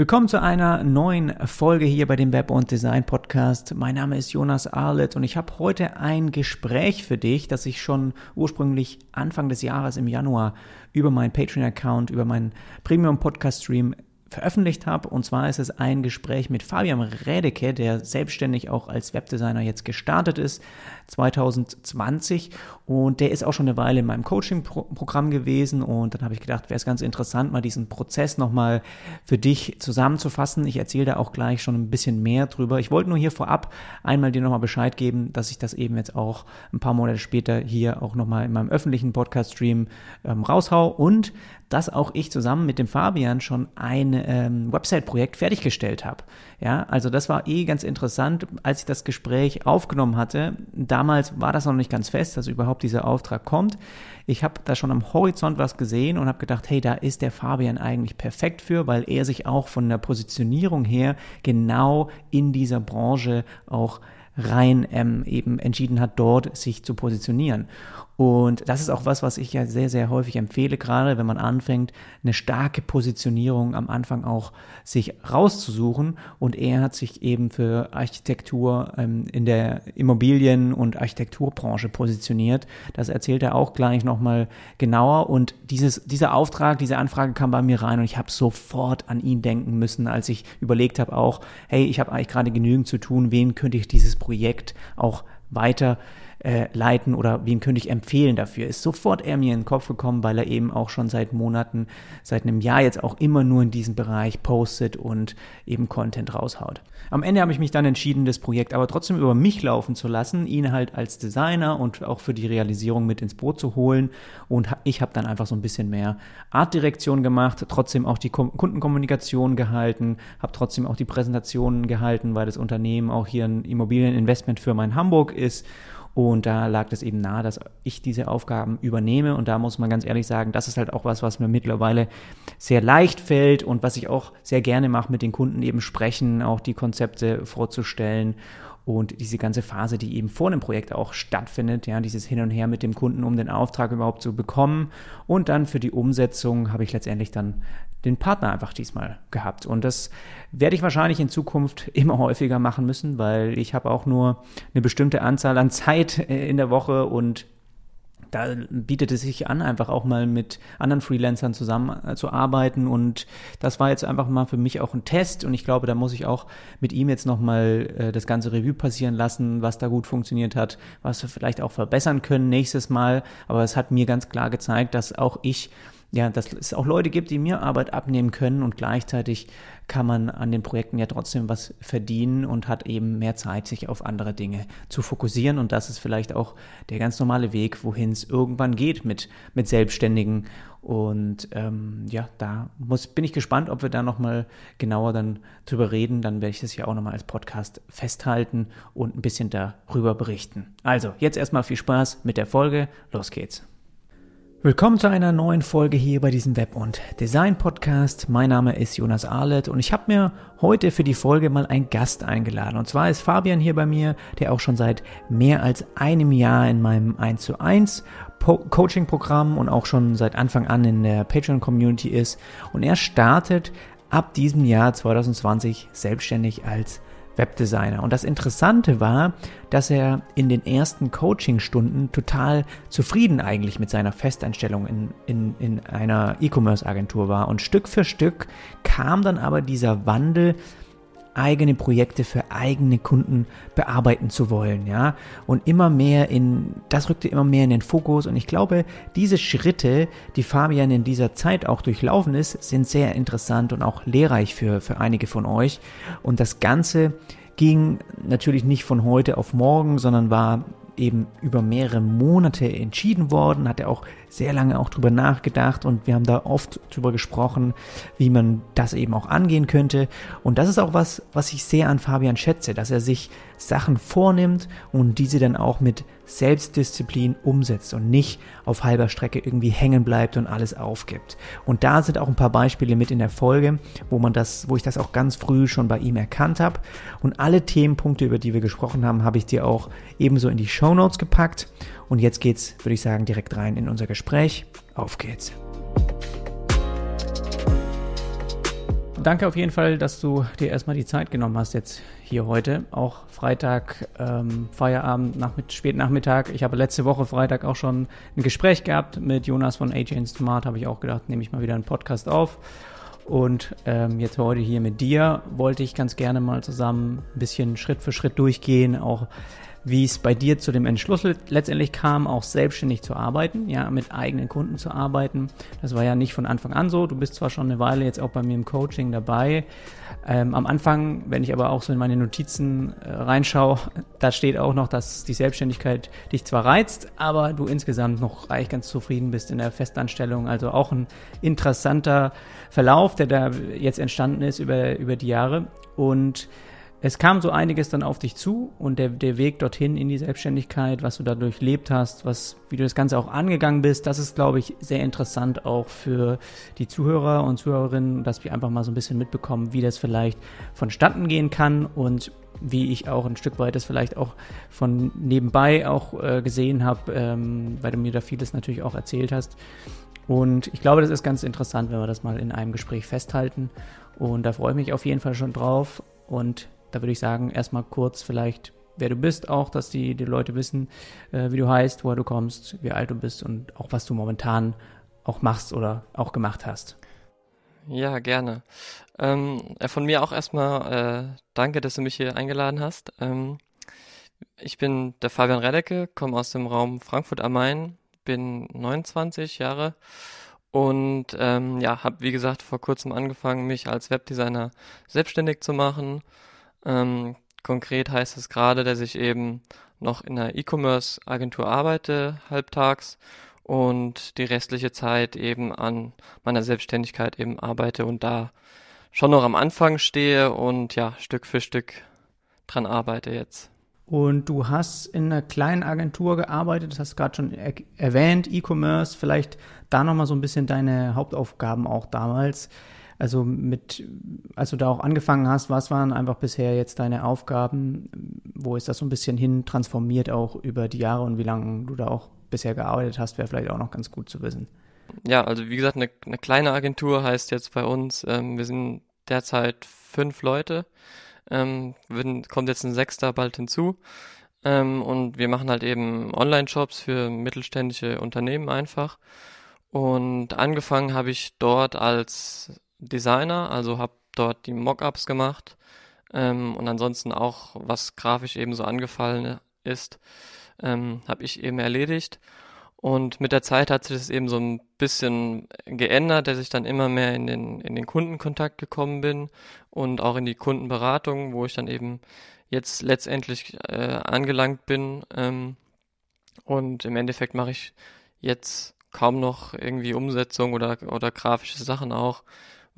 Willkommen zu einer neuen Folge hier bei dem Web und Design Podcast. Mein Name ist Jonas Arlett und ich habe heute ein Gespräch für dich, das ich schon ursprünglich Anfang des Jahres im Januar über meinen Patreon-Account, über meinen Premium-Podcast-Stream veröffentlicht habe. Und zwar ist es ein Gespräch mit Fabian Rädecke, der selbstständig auch als Webdesigner jetzt gestartet ist, 2020. Und der ist auch schon eine Weile in meinem Coaching-Programm gewesen. Und dann habe ich gedacht, wäre es ganz interessant, mal diesen Prozess nochmal für dich zusammenzufassen. Ich erzähle da auch gleich schon ein bisschen mehr drüber. Ich wollte nur hier vorab einmal dir nochmal Bescheid geben, dass ich das eben jetzt auch ein paar Monate später hier auch nochmal in meinem öffentlichen Podcast-Stream ähm, raushau und dass auch ich zusammen mit dem Fabian schon ein ähm, Website-Projekt fertiggestellt habe. Ja, also das war eh ganz interessant, als ich das Gespräch aufgenommen hatte. Damals war das noch nicht ganz fest, dass überhaupt dieser Auftrag kommt. Ich habe da schon am Horizont was gesehen und habe gedacht, hey, da ist der Fabian eigentlich perfekt für, weil er sich auch von der Positionierung her genau in dieser Branche auch rein ähm, eben entschieden hat, dort sich zu positionieren. Und das ist auch was, was ich ja sehr, sehr häufig empfehle, gerade wenn man anfängt, eine starke Positionierung am Anfang auch sich rauszusuchen. Und er hat sich eben für Architektur ähm, in der Immobilien- und Architekturbranche positioniert. Das erzählt er auch gleich nochmal genauer. Und dieses, dieser Auftrag, diese Anfrage kam bei mir rein und ich habe sofort an ihn denken müssen, als ich überlegt habe auch, hey, ich habe eigentlich gerade genügend zu tun, wen könnte ich dieses Projekt auch weiter äh, leiten oder wen könnte ich empfehlen dafür, ist sofort er mir in den Kopf gekommen, weil er eben auch schon seit Monaten, seit einem Jahr jetzt auch immer nur in diesem Bereich postet und eben Content raushaut. Am Ende habe ich mich dann entschieden, das Projekt aber trotzdem über mich laufen zu lassen, ihn halt als Designer und auch für die Realisierung mit ins Boot zu holen. Und ich habe dann einfach so ein bisschen mehr Artdirektion gemacht, trotzdem auch die Kundenkommunikation gehalten, habe trotzdem auch die Präsentationen gehalten, weil das Unternehmen auch hier ein Immobilieninvestmentfirma in Hamburg ist und da lag es eben nahe, dass ich diese Aufgaben übernehme. Und da muss man ganz ehrlich sagen, das ist halt auch was, was mir mittlerweile sehr leicht fällt und was ich auch sehr gerne mache, mit den Kunden eben sprechen, auch die Konzepte vorzustellen und diese ganze Phase, die eben vor dem Projekt auch stattfindet, ja, dieses Hin und Her mit dem Kunden, um den Auftrag überhaupt zu bekommen. Und dann für die Umsetzung habe ich letztendlich dann den Partner einfach diesmal gehabt. Und das werde ich wahrscheinlich in Zukunft immer häufiger machen müssen, weil ich habe auch nur eine bestimmte Anzahl an Zeit äh, in der Woche und da bietet es sich an, einfach auch mal mit anderen Freelancern zusammenzuarbeiten. Äh, und das war jetzt einfach mal für mich auch ein Test. Und ich glaube, da muss ich auch mit ihm jetzt nochmal äh, das ganze Revue passieren lassen, was da gut funktioniert hat, was wir vielleicht auch verbessern können nächstes Mal. Aber es hat mir ganz klar gezeigt, dass auch ich ja, dass es auch Leute gibt, die mir Arbeit abnehmen können und gleichzeitig kann man an den Projekten ja trotzdem was verdienen und hat eben mehr Zeit, sich auf andere Dinge zu fokussieren. Und das ist vielleicht auch der ganz normale Weg, wohin es irgendwann geht mit, mit Selbstständigen. Und ähm, ja, da muss, bin ich gespannt, ob wir da nochmal genauer dann drüber reden. Dann werde ich das ja auch nochmal als Podcast festhalten und ein bisschen darüber berichten. Also, jetzt erstmal viel Spaß mit der Folge. Los geht's. Willkommen zu einer neuen Folge hier bei diesem Web- und Design-Podcast. Mein Name ist Jonas Arlett und ich habe mir heute für die Folge mal einen Gast eingeladen. Und zwar ist Fabian hier bei mir, der auch schon seit mehr als einem Jahr in meinem 1 zu 1 Coaching-Programm und auch schon seit Anfang an in der Patreon-Community ist. Und er startet ab diesem Jahr 2020 selbstständig als Webdesigner. Und das Interessante war, dass er in den ersten Coachingstunden total zufrieden eigentlich mit seiner Festeinstellung in, in, in einer E-Commerce-Agentur war. Und Stück für Stück kam dann aber dieser Wandel eigene Projekte für eigene Kunden bearbeiten zu wollen, ja. Und immer mehr in, das rückte immer mehr in den Fokus. Und ich glaube, diese Schritte, die Fabian in dieser Zeit auch durchlaufen ist, sind sehr interessant und auch lehrreich für, für einige von euch. Und das Ganze ging natürlich nicht von heute auf morgen, sondern war eben über mehrere Monate entschieden worden, hat er auch sehr lange auch drüber nachgedacht und wir haben da oft drüber gesprochen, wie man das eben auch angehen könnte. Und das ist auch was, was ich sehr an Fabian schätze, dass er sich Sachen vornimmt und diese dann auch mit Selbstdisziplin umsetzt und nicht auf halber Strecke irgendwie hängen bleibt und alles aufgibt. Und da sind auch ein paar Beispiele mit in der Folge, wo man das, wo ich das auch ganz früh schon bei ihm erkannt habe. Und alle Themenpunkte, über die wir gesprochen haben, habe ich dir auch ebenso in die Show Notes gepackt. Und jetzt geht's, würde ich sagen, direkt rein in unser Gespräch. Auf geht's. Danke auf jeden Fall, dass du dir erstmal die Zeit genommen hast jetzt hier heute. Auch Freitag, ähm, Feierabend, Nachmitt Spätnachmittag. Ich habe letzte Woche Freitag auch schon ein Gespräch gehabt mit Jonas von AJ Smart. Habe ich auch gedacht, nehme ich mal wieder einen Podcast auf. Und ähm, jetzt heute hier mit dir wollte ich ganz gerne mal zusammen ein bisschen Schritt für Schritt durchgehen, auch wie es bei dir zu dem Entschluss letztendlich kam, auch selbstständig zu arbeiten, ja, mit eigenen Kunden zu arbeiten. Das war ja nicht von Anfang an so. Du bist zwar schon eine Weile jetzt auch bei mir im Coaching dabei. Ähm, am Anfang, wenn ich aber auch so in meine Notizen äh, reinschaue, da steht auch noch, dass die Selbstständigkeit dich zwar reizt, aber du insgesamt noch eigentlich ganz zufrieden bist in der Festanstellung. Also auch ein interessanter Verlauf, der da jetzt entstanden ist über, über die Jahre. Und es kam so einiges dann auf dich zu und der, der Weg dorthin in die Selbstständigkeit, was du da durchlebt hast, was, wie du das Ganze auch angegangen bist, das ist, glaube ich, sehr interessant auch für die Zuhörer und Zuhörerinnen, dass wir einfach mal so ein bisschen mitbekommen, wie das vielleicht vonstatten gehen kann und wie ich auch ein Stück weit das vielleicht auch von nebenbei auch äh, gesehen habe, ähm, weil du mir da vieles natürlich auch erzählt hast. Und ich glaube, das ist ganz interessant, wenn wir das mal in einem Gespräch festhalten. Und da freue ich mich auf jeden Fall schon drauf. Und da würde ich sagen, erstmal kurz vielleicht, wer du bist, auch, dass die, die Leute wissen, äh, wie du heißt, woher du kommst, wie alt du bist und auch was du momentan auch machst oder auch gemacht hast. Ja, gerne. Ähm, äh, von mir auch erstmal äh, danke, dass du mich hier eingeladen hast. Ähm, ich bin der Fabian Redecke, komme aus dem Raum Frankfurt am Main, bin 29 Jahre und ähm, ja, habe wie gesagt vor kurzem angefangen, mich als Webdesigner selbstständig zu machen ähm, konkret heißt es gerade, dass ich eben noch in einer E-Commerce-Agentur arbeite, halbtags, und die restliche Zeit eben an meiner Selbstständigkeit eben arbeite und da schon noch am Anfang stehe und ja, Stück für Stück dran arbeite jetzt. Und du hast in einer kleinen Agentur gearbeitet, das hast du gerade schon er erwähnt, E-Commerce, vielleicht da nochmal so ein bisschen deine Hauptaufgaben auch damals. Also mit, als du da auch angefangen hast, was waren einfach bisher jetzt deine Aufgaben? Wo ist das so ein bisschen hin transformiert auch über die Jahre und wie lange du da auch bisher gearbeitet hast, wäre vielleicht auch noch ganz gut zu wissen. Ja, also wie gesagt, eine, eine kleine Agentur heißt jetzt bei uns, ähm, wir sind derzeit fünf Leute, ähm, kommt jetzt ein Sechster bald hinzu. Ähm, und wir machen halt eben Online-Shops für mittelständische Unternehmen einfach. Und angefangen habe ich dort als Designer, also habe dort die Mockups gemacht ähm, und ansonsten auch, was grafisch eben so angefallen ist, ähm, habe ich eben erledigt. Und mit der Zeit hat sich das eben so ein bisschen geändert, dass ich dann immer mehr in den, in den Kundenkontakt gekommen bin und auch in die Kundenberatung, wo ich dann eben jetzt letztendlich äh, angelangt bin. Ähm, und im Endeffekt mache ich jetzt kaum noch irgendwie Umsetzung oder, oder grafische Sachen auch,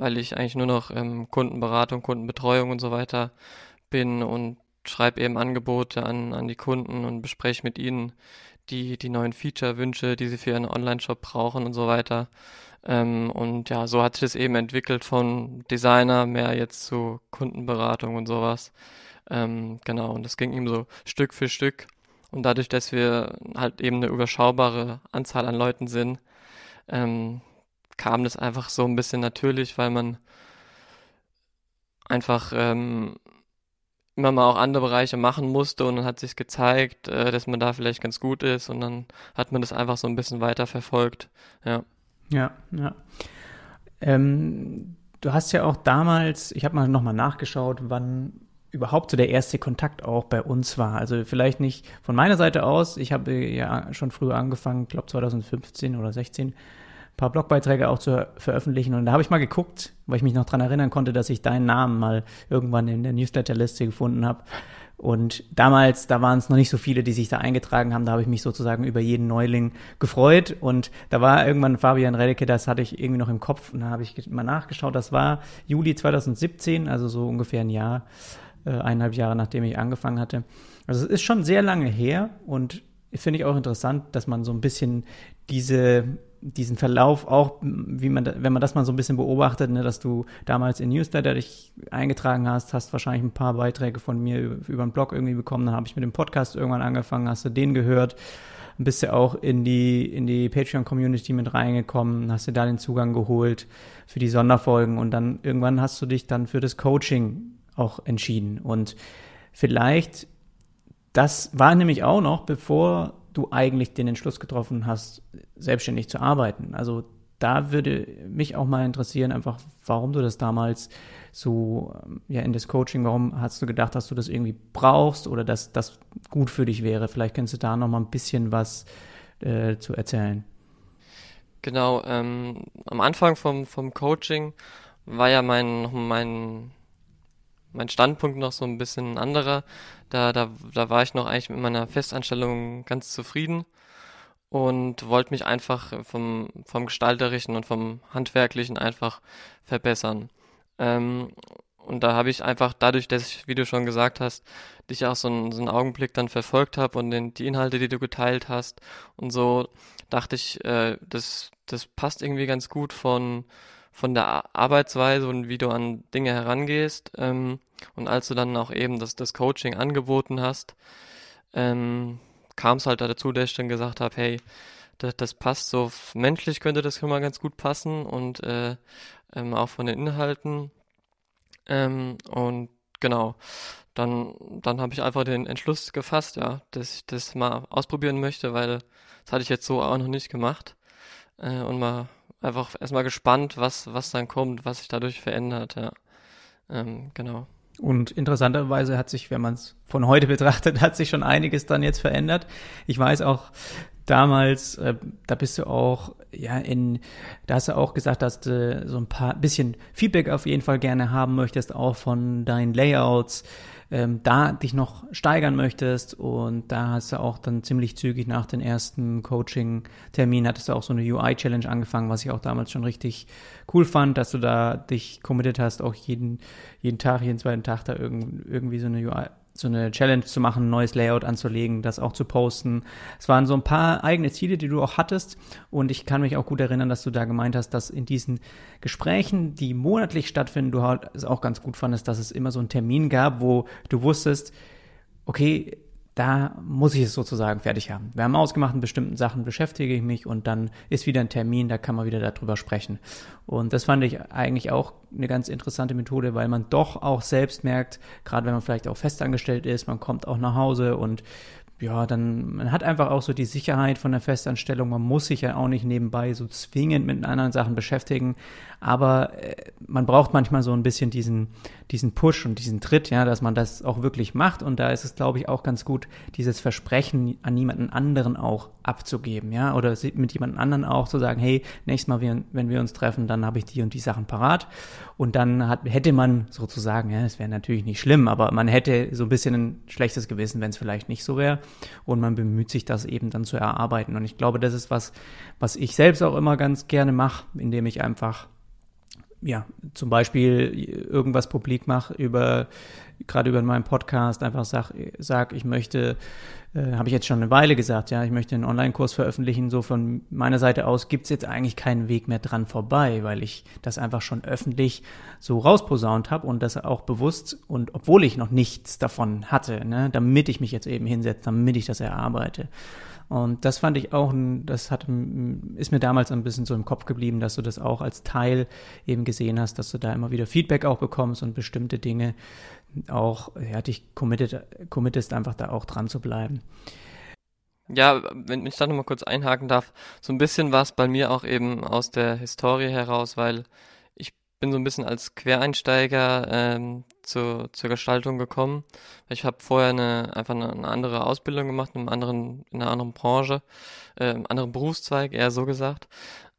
weil ich eigentlich nur noch ähm, Kundenberatung, Kundenbetreuung und so weiter bin und schreibe eben Angebote an, an die Kunden und bespreche mit ihnen die, die neuen Feature-Wünsche, die sie für ihren Online-Shop brauchen und so weiter. Ähm, und ja, so hat sich das eben entwickelt von Designer mehr jetzt zu Kundenberatung und sowas. Ähm, genau, und das ging eben so Stück für Stück. Und dadurch, dass wir halt eben eine überschaubare Anzahl an Leuten sind, ähm, kam das einfach so ein bisschen natürlich, weil man einfach ähm, immer mal auch andere Bereiche machen musste und dann hat sich gezeigt, äh, dass man da vielleicht ganz gut ist und dann hat man das einfach so ein bisschen weiter verfolgt. Ja. Ja, ja. Ähm, du hast ja auch damals, ich habe mal nochmal nachgeschaut, wann überhaupt so der erste Kontakt auch bei uns war. Also vielleicht nicht von meiner Seite aus. Ich habe ja schon früher angefangen, glaube 2015 oder 16 paar Blogbeiträge auch zu veröffentlichen. Und da habe ich mal geguckt, weil ich mich noch dran erinnern konnte, dass ich deinen Namen mal irgendwann in der Newsletterliste gefunden habe. Und damals, da waren es noch nicht so viele, die sich da eingetragen haben. Da habe ich mich sozusagen über jeden Neuling gefreut. Und da war irgendwann Fabian Redecke, das hatte ich irgendwie noch im Kopf. Und da habe ich mal nachgeschaut. Das war Juli 2017, also so ungefähr ein Jahr, äh, eineinhalb Jahre nachdem ich angefangen hatte. Also es ist schon sehr lange her und finde ich auch interessant, dass man so ein bisschen diese diesen Verlauf auch, wie man, wenn man das mal so ein bisschen beobachtet, ne, dass du damals in Newsletter dich eingetragen hast, hast wahrscheinlich ein paar Beiträge von mir über, über den Blog irgendwie bekommen, dann habe ich mit dem Podcast irgendwann angefangen, hast du den gehört, bist du auch in die, in die Patreon-Community mit reingekommen, hast dir da den Zugang geholt für die Sonderfolgen und dann irgendwann hast du dich dann für das Coaching auch entschieden. Und vielleicht, das war nämlich auch noch, bevor du eigentlich den Entschluss getroffen hast, selbstständig zu arbeiten. Also da würde mich auch mal interessieren, einfach, warum du das damals so ja in das Coaching, warum hast du gedacht, dass du das irgendwie brauchst oder dass das gut für dich wäre? Vielleicht kannst du da noch mal ein bisschen was äh, zu erzählen. Genau, ähm, am Anfang vom, vom Coaching war ja mein, mein, mein Standpunkt noch so ein bisschen anderer. Da, da, da war ich noch eigentlich mit meiner Festanstellung ganz zufrieden und wollte mich einfach vom, vom Gestalterischen und vom Handwerklichen einfach verbessern. Ähm, und da habe ich einfach dadurch, dass ich, wie du schon gesagt hast, dich auch so einen, so einen Augenblick dann verfolgt habe und den, die Inhalte, die du geteilt hast und so, dachte ich, äh, das, das passt irgendwie ganz gut von, von der Arbeitsweise und wie du an Dinge herangehst. Ähm, und als du dann auch eben das, das Coaching angeboten hast, ähm, kam es halt dazu, dass ich dann gesagt habe, hey, das, das passt so menschlich könnte das schon mal ganz gut passen und äh, ähm, auch von den Inhalten. Ähm, und genau, dann, dann habe ich einfach den Entschluss gefasst, ja, dass ich das mal ausprobieren möchte, weil das hatte ich jetzt so auch noch nicht gemacht. Äh, und mal einfach erstmal gespannt, was, was dann kommt, was sich dadurch verändert, ja. Ähm, genau. Und interessanterweise hat sich, wenn man es von heute betrachtet, hat sich schon einiges dann jetzt verändert. Ich weiß auch, damals, äh, da bist du auch, ja, in, da hast du auch gesagt, dass du so ein paar bisschen Feedback auf jeden Fall gerne haben möchtest, auch von deinen Layouts, ähm, da dich noch steigern möchtest. Und da hast du auch dann ziemlich zügig nach den ersten Coaching-Termin hattest du auch so eine UI-Challenge angefangen, was ich auch damals schon richtig cool fand, dass du da dich committed hast, auch jeden, jeden Tag, jeden zweiten Tag da irgendwie so eine UI so eine Challenge zu machen, ein neues Layout anzulegen, das auch zu posten. Es waren so ein paar eigene Ziele, die du auch hattest. Und ich kann mich auch gut erinnern, dass du da gemeint hast, dass in diesen Gesprächen, die monatlich stattfinden, du halt es auch ganz gut fandest, dass es immer so einen Termin gab, wo du wusstest, okay, da muss ich es sozusagen fertig haben. Wir haben ausgemacht, in bestimmten Sachen beschäftige ich mich und dann ist wieder ein Termin, da kann man wieder darüber sprechen. Und das fand ich eigentlich auch eine ganz interessante Methode, weil man doch auch selbst merkt, gerade wenn man vielleicht auch festangestellt ist, man kommt auch nach Hause und ja, dann, man hat einfach auch so die Sicherheit von der Festanstellung. Man muss sich ja auch nicht nebenbei so zwingend mit anderen Sachen beschäftigen. Aber äh, man braucht manchmal so ein bisschen diesen, diesen Push und diesen Tritt, ja, dass man das auch wirklich macht. Und da ist es, glaube ich, auch ganz gut, dieses Versprechen an niemanden anderen auch abzugeben, ja, oder mit jemand anderen auch zu sagen, hey, nächstes Mal, wenn wir uns treffen, dann habe ich die und die Sachen parat. Und dann hat, hätte man sozusagen, ja, es wäre natürlich nicht schlimm, aber man hätte so ein bisschen ein schlechtes Gewissen, wenn es vielleicht nicht so wäre. Und man bemüht sich, das eben dann zu erarbeiten. Und ich glaube, das ist was, was ich selbst auch immer ganz gerne mache, indem ich einfach ja, zum Beispiel irgendwas publik mache über, gerade über meinen Podcast, einfach sag, sag ich möchte, äh, habe ich jetzt schon eine Weile gesagt, ja, ich möchte einen Online-Kurs veröffentlichen. So von meiner Seite aus gibt's jetzt eigentlich keinen Weg mehr dran vorbei, weil ich das einfach schon öffentlich so rausposaunt habe und das auch bewusst und obwohl ich noch nichts davon hatte, ne, damit ich mich jetzt eben hinsetze, damit ich das erarbeite. Und das fand ich auch, das hat, ist mir damals ein bisschen so im Kopf geblieben, dass du das auch als Teil eben gesehen hast, dass du da immer wieder Feedback auch bekommst und bestimmte Dinge auch, ja, dich committed, committest, einfach da auch dran zu bleiben. Ja, wenn ich da nochmal kurz einhaken darf, so ein bisschen war es bei mir auch eben aus der Historie heraus, weil bin so ein bisschen als Quereinsteiger ähm, zu, zur Gestaltung gekommen. Ich habe vorher eine, einfach eine, eine, andere Ausbildung gemacht, in, einem anderen, in einer anderen Branche, äh, einem anderen Berufszweig, eher so gesagt.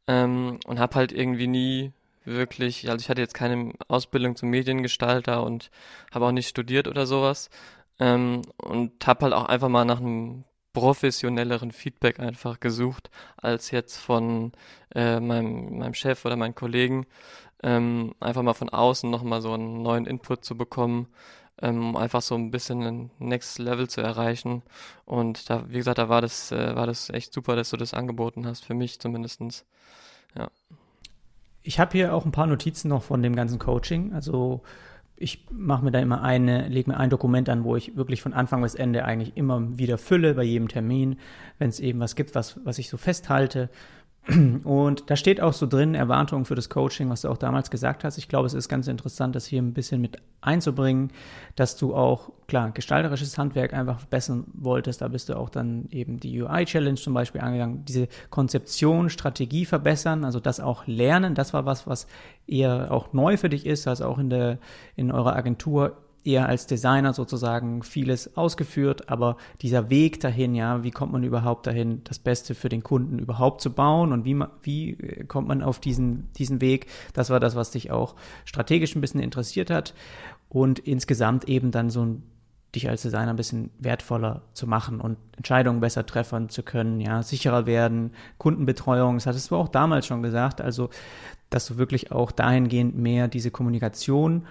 Ähm, und habe halt irgendwie nie wirklich, also ich hatte jetzt keine Ausbildung zum Mediengestalter und habe auch nicht studiert oder sowas. Ähm, und habe halt auch einfach mal nach einem professionelleren Feedback einfach gesucht, als jetzt von äh, meinem, meinem Chef oder meinen Kollegen ähm, einfach mal von außen nochmal so einen neuen Input zu bekommen, ähm, um einfach so ein bisschen ein Next Level zu erreichen. Und da, wie gesagt, da war das, äh, war das echt super, dass du das angeboten hast, für mich zumindestens. Ja. Ich habe hier auch ein paar Notizen noch von dem ganzen Coaching. Also ich mache mir da immer eine, lege mir ein Dokument an, wo ich wirklich von Anfang bis Ende eigentlich immer wieder fülle bei jedem Termin, wenn es eben was gibt, was, was ich so festhalte. Und da steht auch so drin, Erwartungen für das Coaching, was du auch damals gesagt hast. Ich glaube, es ist ganz interessant, das hier ein bisschen mit einzubringen, dass du auch, klar, gestalterisches Handwerk einfach verbessern wolltest. Da bist du auch dann eben die UI-Challenge zum Beispiel angegangen. Diese Konzeption, Strategie verbessern, also das auch lernen. Das war was, was eher auch neu für dich ist, also auch in der, in eurer Agentur eher als Designer sozusagen vieles ausgeführt, aber dieser Weg dahin, ja, wie kommt man überhaupt dahin, das Beste für den Kunden überhaupt zu bauen und wie, wie äh, kommt man auf diesen, diesen Weg, das war das, was dich auch strategisch ein bisschen interessiert hat und insgesamt eben dann so ein dich als Designer ein bisschen wertvoller zu machen und Entscheidungen besser treffen zu können, ja, sicherer werden, Kundenbetreuung, das hattest du auch damals schon gesagt, also, dass du wirklich auch dahingehend mehr diese Kommunikation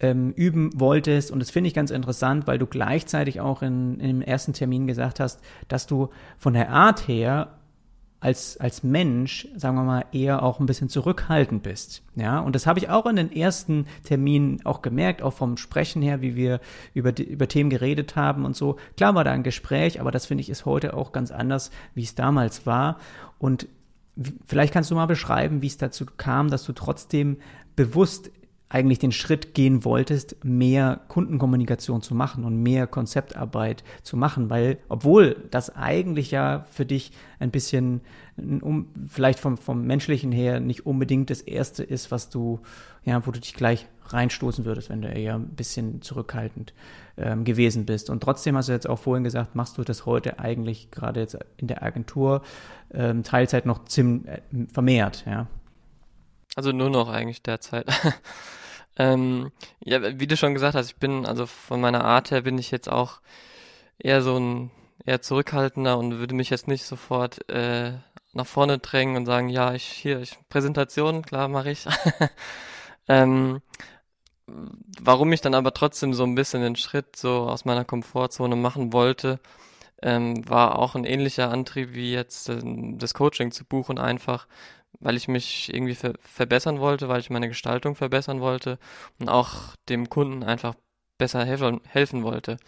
ähm, üben wolltest. Und das finde ich ganz interessant, weil du gleichzeitig auch in, dem ersten Termin gesagt hast, dass du von der Art her als, als Mensch, sagen wir mal, eher auch ein bisschen zurückhaltend bist. Ja, und das habe ich auch in den ersten Terminen auch gemerkt, auch vom Sprechen her, wie wir über, über Themen geredet haben und so. Klar war da ein Gespräch, aber das finde ich ist heute auch ganz anders, wie es damals war. Und vielleicht kannst du mal beschreiben, wie es dazu kam, dass du trotzdem bewusst eigentlich den Schritt gehen wolltest, mehr Kundenkommunikation zu machen und mehr Konzeptarbeit zu machen, weil obwohl das eigentlich ja für dich ein bisschen, um, vielleicht vom, vom menschlichen her nicht unbedingt das Erste ist, was du, ja, wo du dich gleich reinstoßen würdest, wenn du eher ein bisschen zurückhaltend ähm, gewesen bist. Und trotzdem hast du jetzt auch vorhin gesagt, machst du das heute eigentlich gerade jetzt in der Agentur ähm, Teilzeit noch ziemlich äh, vermehrt, ja. Also nur noch eigentlich derzeit. ähm, ja, wie du schon gesagt hast, ich bin, also von meiner Art her bin ich jetzt auch eher so ein eher zurückhaltender und würde mich jetzt nicht sofort äh, nach vorne drängen und sagen, ja, ich hier, ich Präsentation, klar mache ich. ähm, warum ich dann aber trotzdem so ein bisschen den Schritt so aus meiner Komfortzone machen wollte, ähm, war auch ein ähnlicher Antrieb wie jetzt äh, das Coaching zu buchen, einfach weil ich mich irgendwie ver verbessern wollte, weil ich meine Gestaltung verbessern wollte und auch dem Kunden einfach besser helfen, helfen wollte.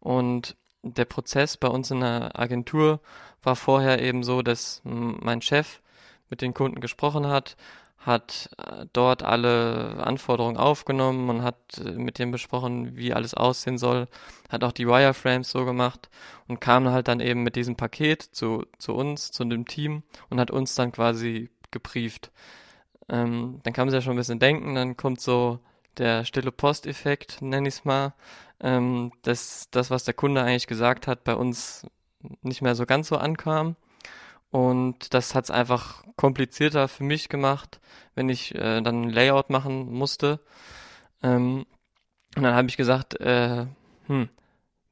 Und der Prozess bei uns in der Agentur war vorher eben so, dass mein Chef mit den Kunden gesprochen hat, hat äh, dort alle Anforderungen aufgenommen und hat äh, mit dem besprochen, wie alles aussehen soll, hat auch die Wireframes so gemacht und kam halt dann eben mit diesem Paket zu, zu uns, zu dem Team und hat uns dann quasi gebrieft. Ähm, dann kann man sich ja schon ein bisschen denken, dann kommt so der stille Posteffekt, nenne ich es mal. Ähm, dass das, was der Kunde eigentlich gesagt hat, bei uns nicht mehr so ganz so ankam. Und das hat es einfach komplizierter für mich gemacht, wenn ich äh, dann ein Layout machen musste. Ähm, und dann habe ich gesagt, äh, hm,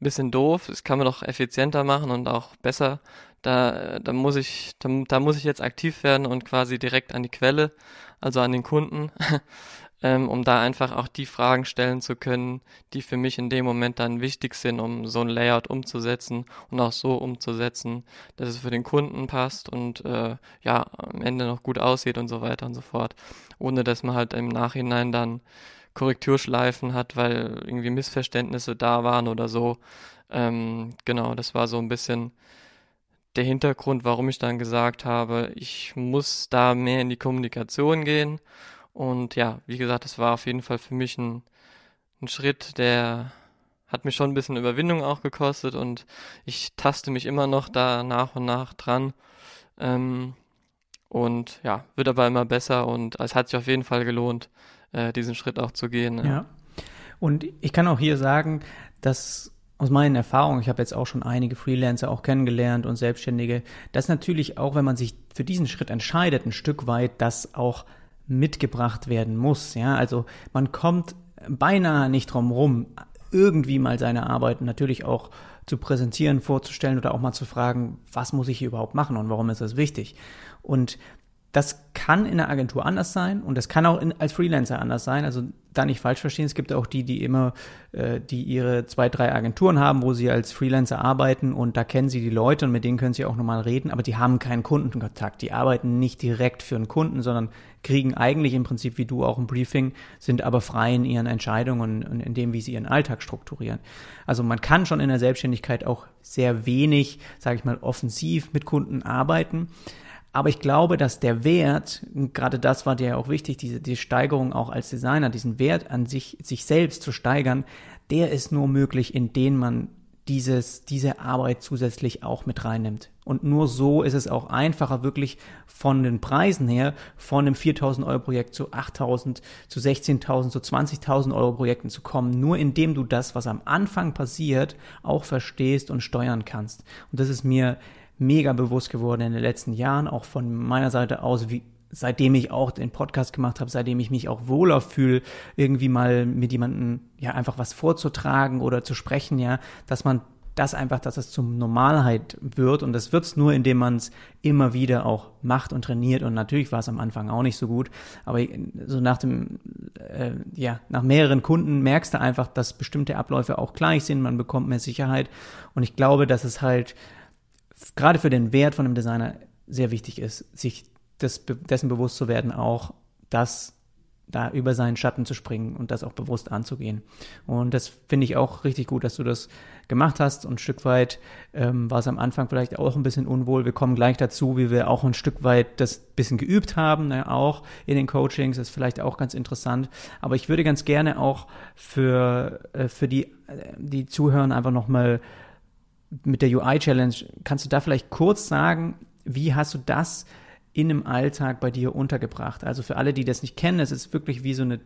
bisschen doof, das kann man doch effizienter machen und auch besser da, da muss ich, da, da muss ich jetzt aktiv werden und quasi direkt an die Quelle, also an den Kunden, ähm, um da einfach auch die Fragen stellen zu können, die für mich in dem Moment dann wichtig sind, um so ein Layout umzusetzen und auch so umzusetzen, dass es für den Kunden passt und äh, ja, am Ende noch gut aussieht und so weiter und so fort. Ohne dass man halt im Nachhinein dann Korrekturschleifen hat, weil irgendwie Missverständnisse da waren oder so. Ähm, genau, das war so ein bisschen der Hintergrund, warum ich dann gesagt habe, ich muss da mehr in die Kommunikation gehen. Und ja, wie gesagt, das war auf jeden Fall für mich ein, ein Schritt, der hat mich schon ein bisschen Überwindung auch gekostet und ich taste mich immer noch da nach und nach dran. Ähm, und ja, wird aber immer besser und es hat sich auf jeden Fall gelohnt, äh, diesen Schritt auch zu gehen. Ja. ja. Und ich kann auch hier sagen, dass aus meinen Erfahrungen, ich habe jetzt auch schon einige Freelancer auch kennengelernt und Selbstständige, dass natürlich auch, wenn man sich für diesen Schritt entscheidet, ein Stück weit das auch mitgebracht werden muss. Ja, also man kommt beinahe nicht drum rum, irgendwie mal seine Arbeit natürlich auch zu präsentieren, vorzustellen oder auch mal zu fragen, was muss ich hier überhaupt machen und warum ist das wichtig? Und das kann in der Agentur anders sein und das kann auch in, als Freelancer anders sein. Also da nicht falsch verstehen, es gibt auch die, die immer, äh, die ihre zwei, drei Agenturen haben, wo sie als Freelancer arbeiten und da kennen sie die Leute und mit denen können sie auch nochmal reden, aber die haben keinen Kundenkontakt. Die arbeiten nicht direkt für einen Kunden, sondern kriegen eigentlich im Prinzip wie du auch ein Briefing, sind aber frei in ihren Entscheidungen und in dem, wie sie ihren Alltag strukturieren. Also man kann schon in der Selbstständigkeit auch sehr wenig, sage ich mal, offensiv mit Kunden arbeiten. Aber ich glaube, dass der Wert, gerade das war dir ja auch wichtig, diese, die Steigerung auch als Designer, diesen Wert an sich, sich selbst zu steigern, der ist nur möglich, indem man dieses, diese Arbeit zusätzlich auch mit reinnimmt. Und nur so ist es auch einfacher, wirklich von den Preisen her, von einem 4000 Euro Projekt zu 8000, zu 16.000, zu 20.000 Euro Projekten zu kommen, nur indem du das, was am Anfang passiert, auch verstehst und steuern kannst. Und das ist mir mega bewusst geworden in den letzten Jahren, auch von meiner Seite aus, wie, seitdem ich auch den Podcast gemacht habe, seitdem ich mich auch wohler fühle, irgendwie mal mit jemandem ja einfach was vorzutragen oder zu sprechen, ja, dass man das einfach, dass es zum Normalheit wird. Und das wird es nur, indem man es immer wieder auch macht und trainiert. Und natürlich war es am Anfang auch nicht so gut, aber so nach dem, äh, ja, nach mehreren Kunden merkst du einfach, dass bestimmte Abläufe auch gleich sind, man bekommt mehr Sicherheit. Und ich glaube, dass es halt gerade für den Wert von einem Designer sehr wichtig ist, sich des, dessen bewusst zu werden, auch das da über seinen Schatten zu springen und das auch bewusst anzugehen. Und das finde ich auch richtig gut, dass du das gemacht hast. Und ein Stück weit ähm, war es am Anfang vielleicht auch ein bisschen unwohl. Wir kommen gleich dazu, wie wir auch ein Stück weit das bisschen geübt haben, ne, auch in den Coachings. Das ist vielleicht auch ganz interessant. Aber ich würde ganz gerne auch für, äh, für die, äh, die Zuhörer einfach nochmal mit der UI Challenge, kannst du da vielleicht kurz sagen, wie hast du das in einem Alltag bei dir untergebracht? Also für alle, die das nicht kennen, es ist wirklich wie so eine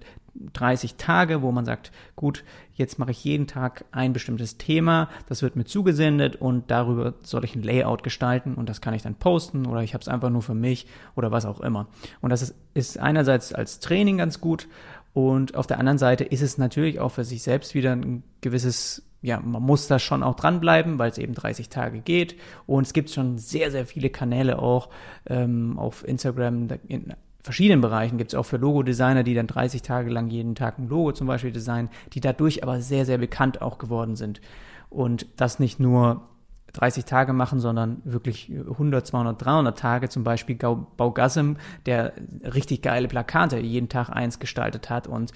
30 Tage, wo man sagt, gut, jetzt mache ich jeden Tag ein bestimmtes Thema, das wird mir zugesendet und darüber soll ich ein Layout gestalten und das kann ich dann posten oder ich habe es einfach nur für mich oder was auch immer. Und das ist, ist einerseits als Training ganz gut und auf der anderen Seite ist es natürlich auch für sich selbst wieder ein gewisses ja, man muss da schon auch dranbleiben, weil es eben 30 Tage geht. Und es gibt schon sehr, sehr viele Kanäle auch ähm, auf Instagram. In verschiedenen Bereichen gibt es auch für Logo-Designer, die dann 30 Tage lang jeden Tag ein Logo zum Beispiel designen, die dadurch aber sehr, sehr bekannt auch geworden sind. Und das nicht nur 30 Tage machen, sondern wirklich 100, 200, 300 Tage. Zum Beispiel Baugassim, der richtig geile Plakate jeden Tag eins gestaltet hat und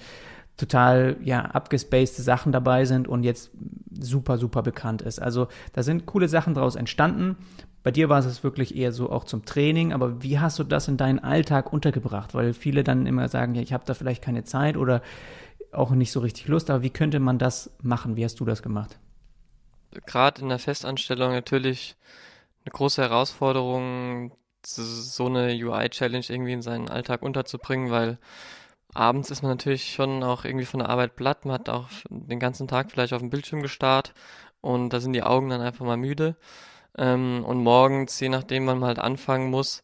total ja abgespacede Sachen dabei sind und jetzt super super bekannt ist. Also da sind coole Sachen daraus entstanden. Bei dir war es wirklich eher so auch zum Training, aber wie hast du das in deinen Alltag untergebracht? Weil viele dann immer sagen, ja, ich habe da vielleicht keine Zeit oder auch nicht so richtig Lust, aber wie könnte man das machen? Wie hast du das gemacht? Gerade in der Festanstellung natürlich eine große Herausforderung, so eine UI-Challenge irgendwie in seinen Alltag unterzubringen, weil abends ist man natürlich schon auch irgendwie von der Arbeit platt. Man hat auch den ganzen Tag vielleicht auf dem Bildschirm gestarrt und da sind die Augen dann einfach mal müde. Ähm, und morgens, je nachdem, wann man halt anfangen muss,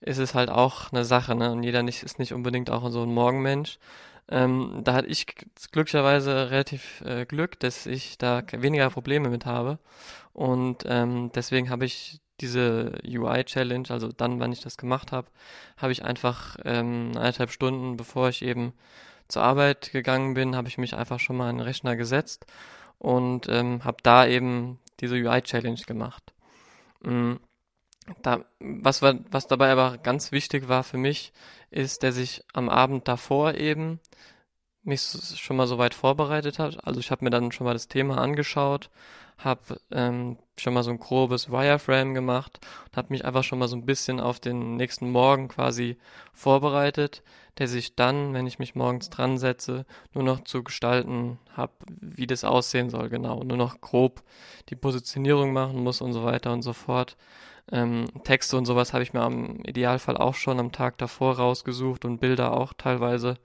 ist es halt auch eine Sache, ne? Und jeder nicht, ist nicht unbedingt auch so ein Morgenmensch. Ähm, da hatte ich glücklicherweise relativ äh, Glück, dass ich da weniger Probleme mit habe. Und ähm, deswegen habe ich diese UI-Challenge, also dann, wann ich das gemacht habe, habe ich einfach ähm, eineinhalb Stunden, bevor ich eben zur Arbeit gegangen bin, habe ich mich einfach schon mal an den Rechner gesetzt und ähm, habe da eben diese UI-Challenge gemacht. Mhm. Da, was, war, was dabei aber ganz wichtig war für mich, ist, dass ich am Abend davor eben mich schon mal so weit vorbereitet habe. Also ich habe mir dann schon mal das Thema angeschaut, habe ähm, schon mal so ein grobes Wireframe gemacht und habe mich einfach schon mal so ein bisschen auf den nächsten Morgen quasi vorbereitet, der sich dann, wenn ich mich morgens dran setze, nur noch zu gestalten habe, wie das aussehen soll, genau. Nur noch grob die Positionierung machen muss und so weiter und so fort. Ähm, Texte und sowas habe ich mir am Idealfall auch schon am Tag davor rausgesucht und Bilder auch teilweise.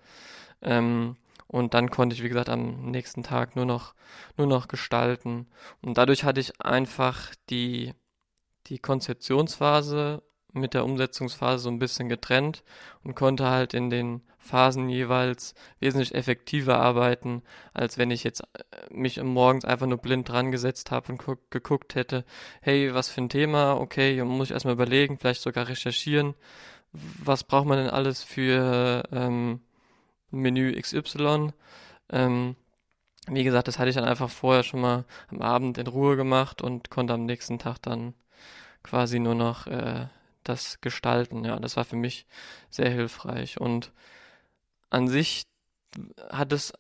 Ähm, und dann konnte ich, wie gesagt, am nächsten Tag nur noch, nur noch gestalten. Und dadurch hatte ich einfach die, die Konzeptionsphase mit der Umsetzungsphase so ein bisschen getrennt und konnte halt in den Phasen jeweils wesentlich effektiver arbeiten, als wenn ich jetzt äh, mich morgens einfach nur blind dran gesetzt habe und geguckt hätte, hey, was für ein Thema, okay, muss ich erstmal überlegen, vielleicht sogar recherchieren, was braucht man denn alles für ähm, Menü XY. Ähm, wie gesagt, das hatte ich dann einfach vorher schon mal am Abend in Ruhe gemacht und konnte am nächsten Tag dann quasi nur noch äh, das gestalten. Ja, das war für mich sehr hilfreich. Und an sich hat es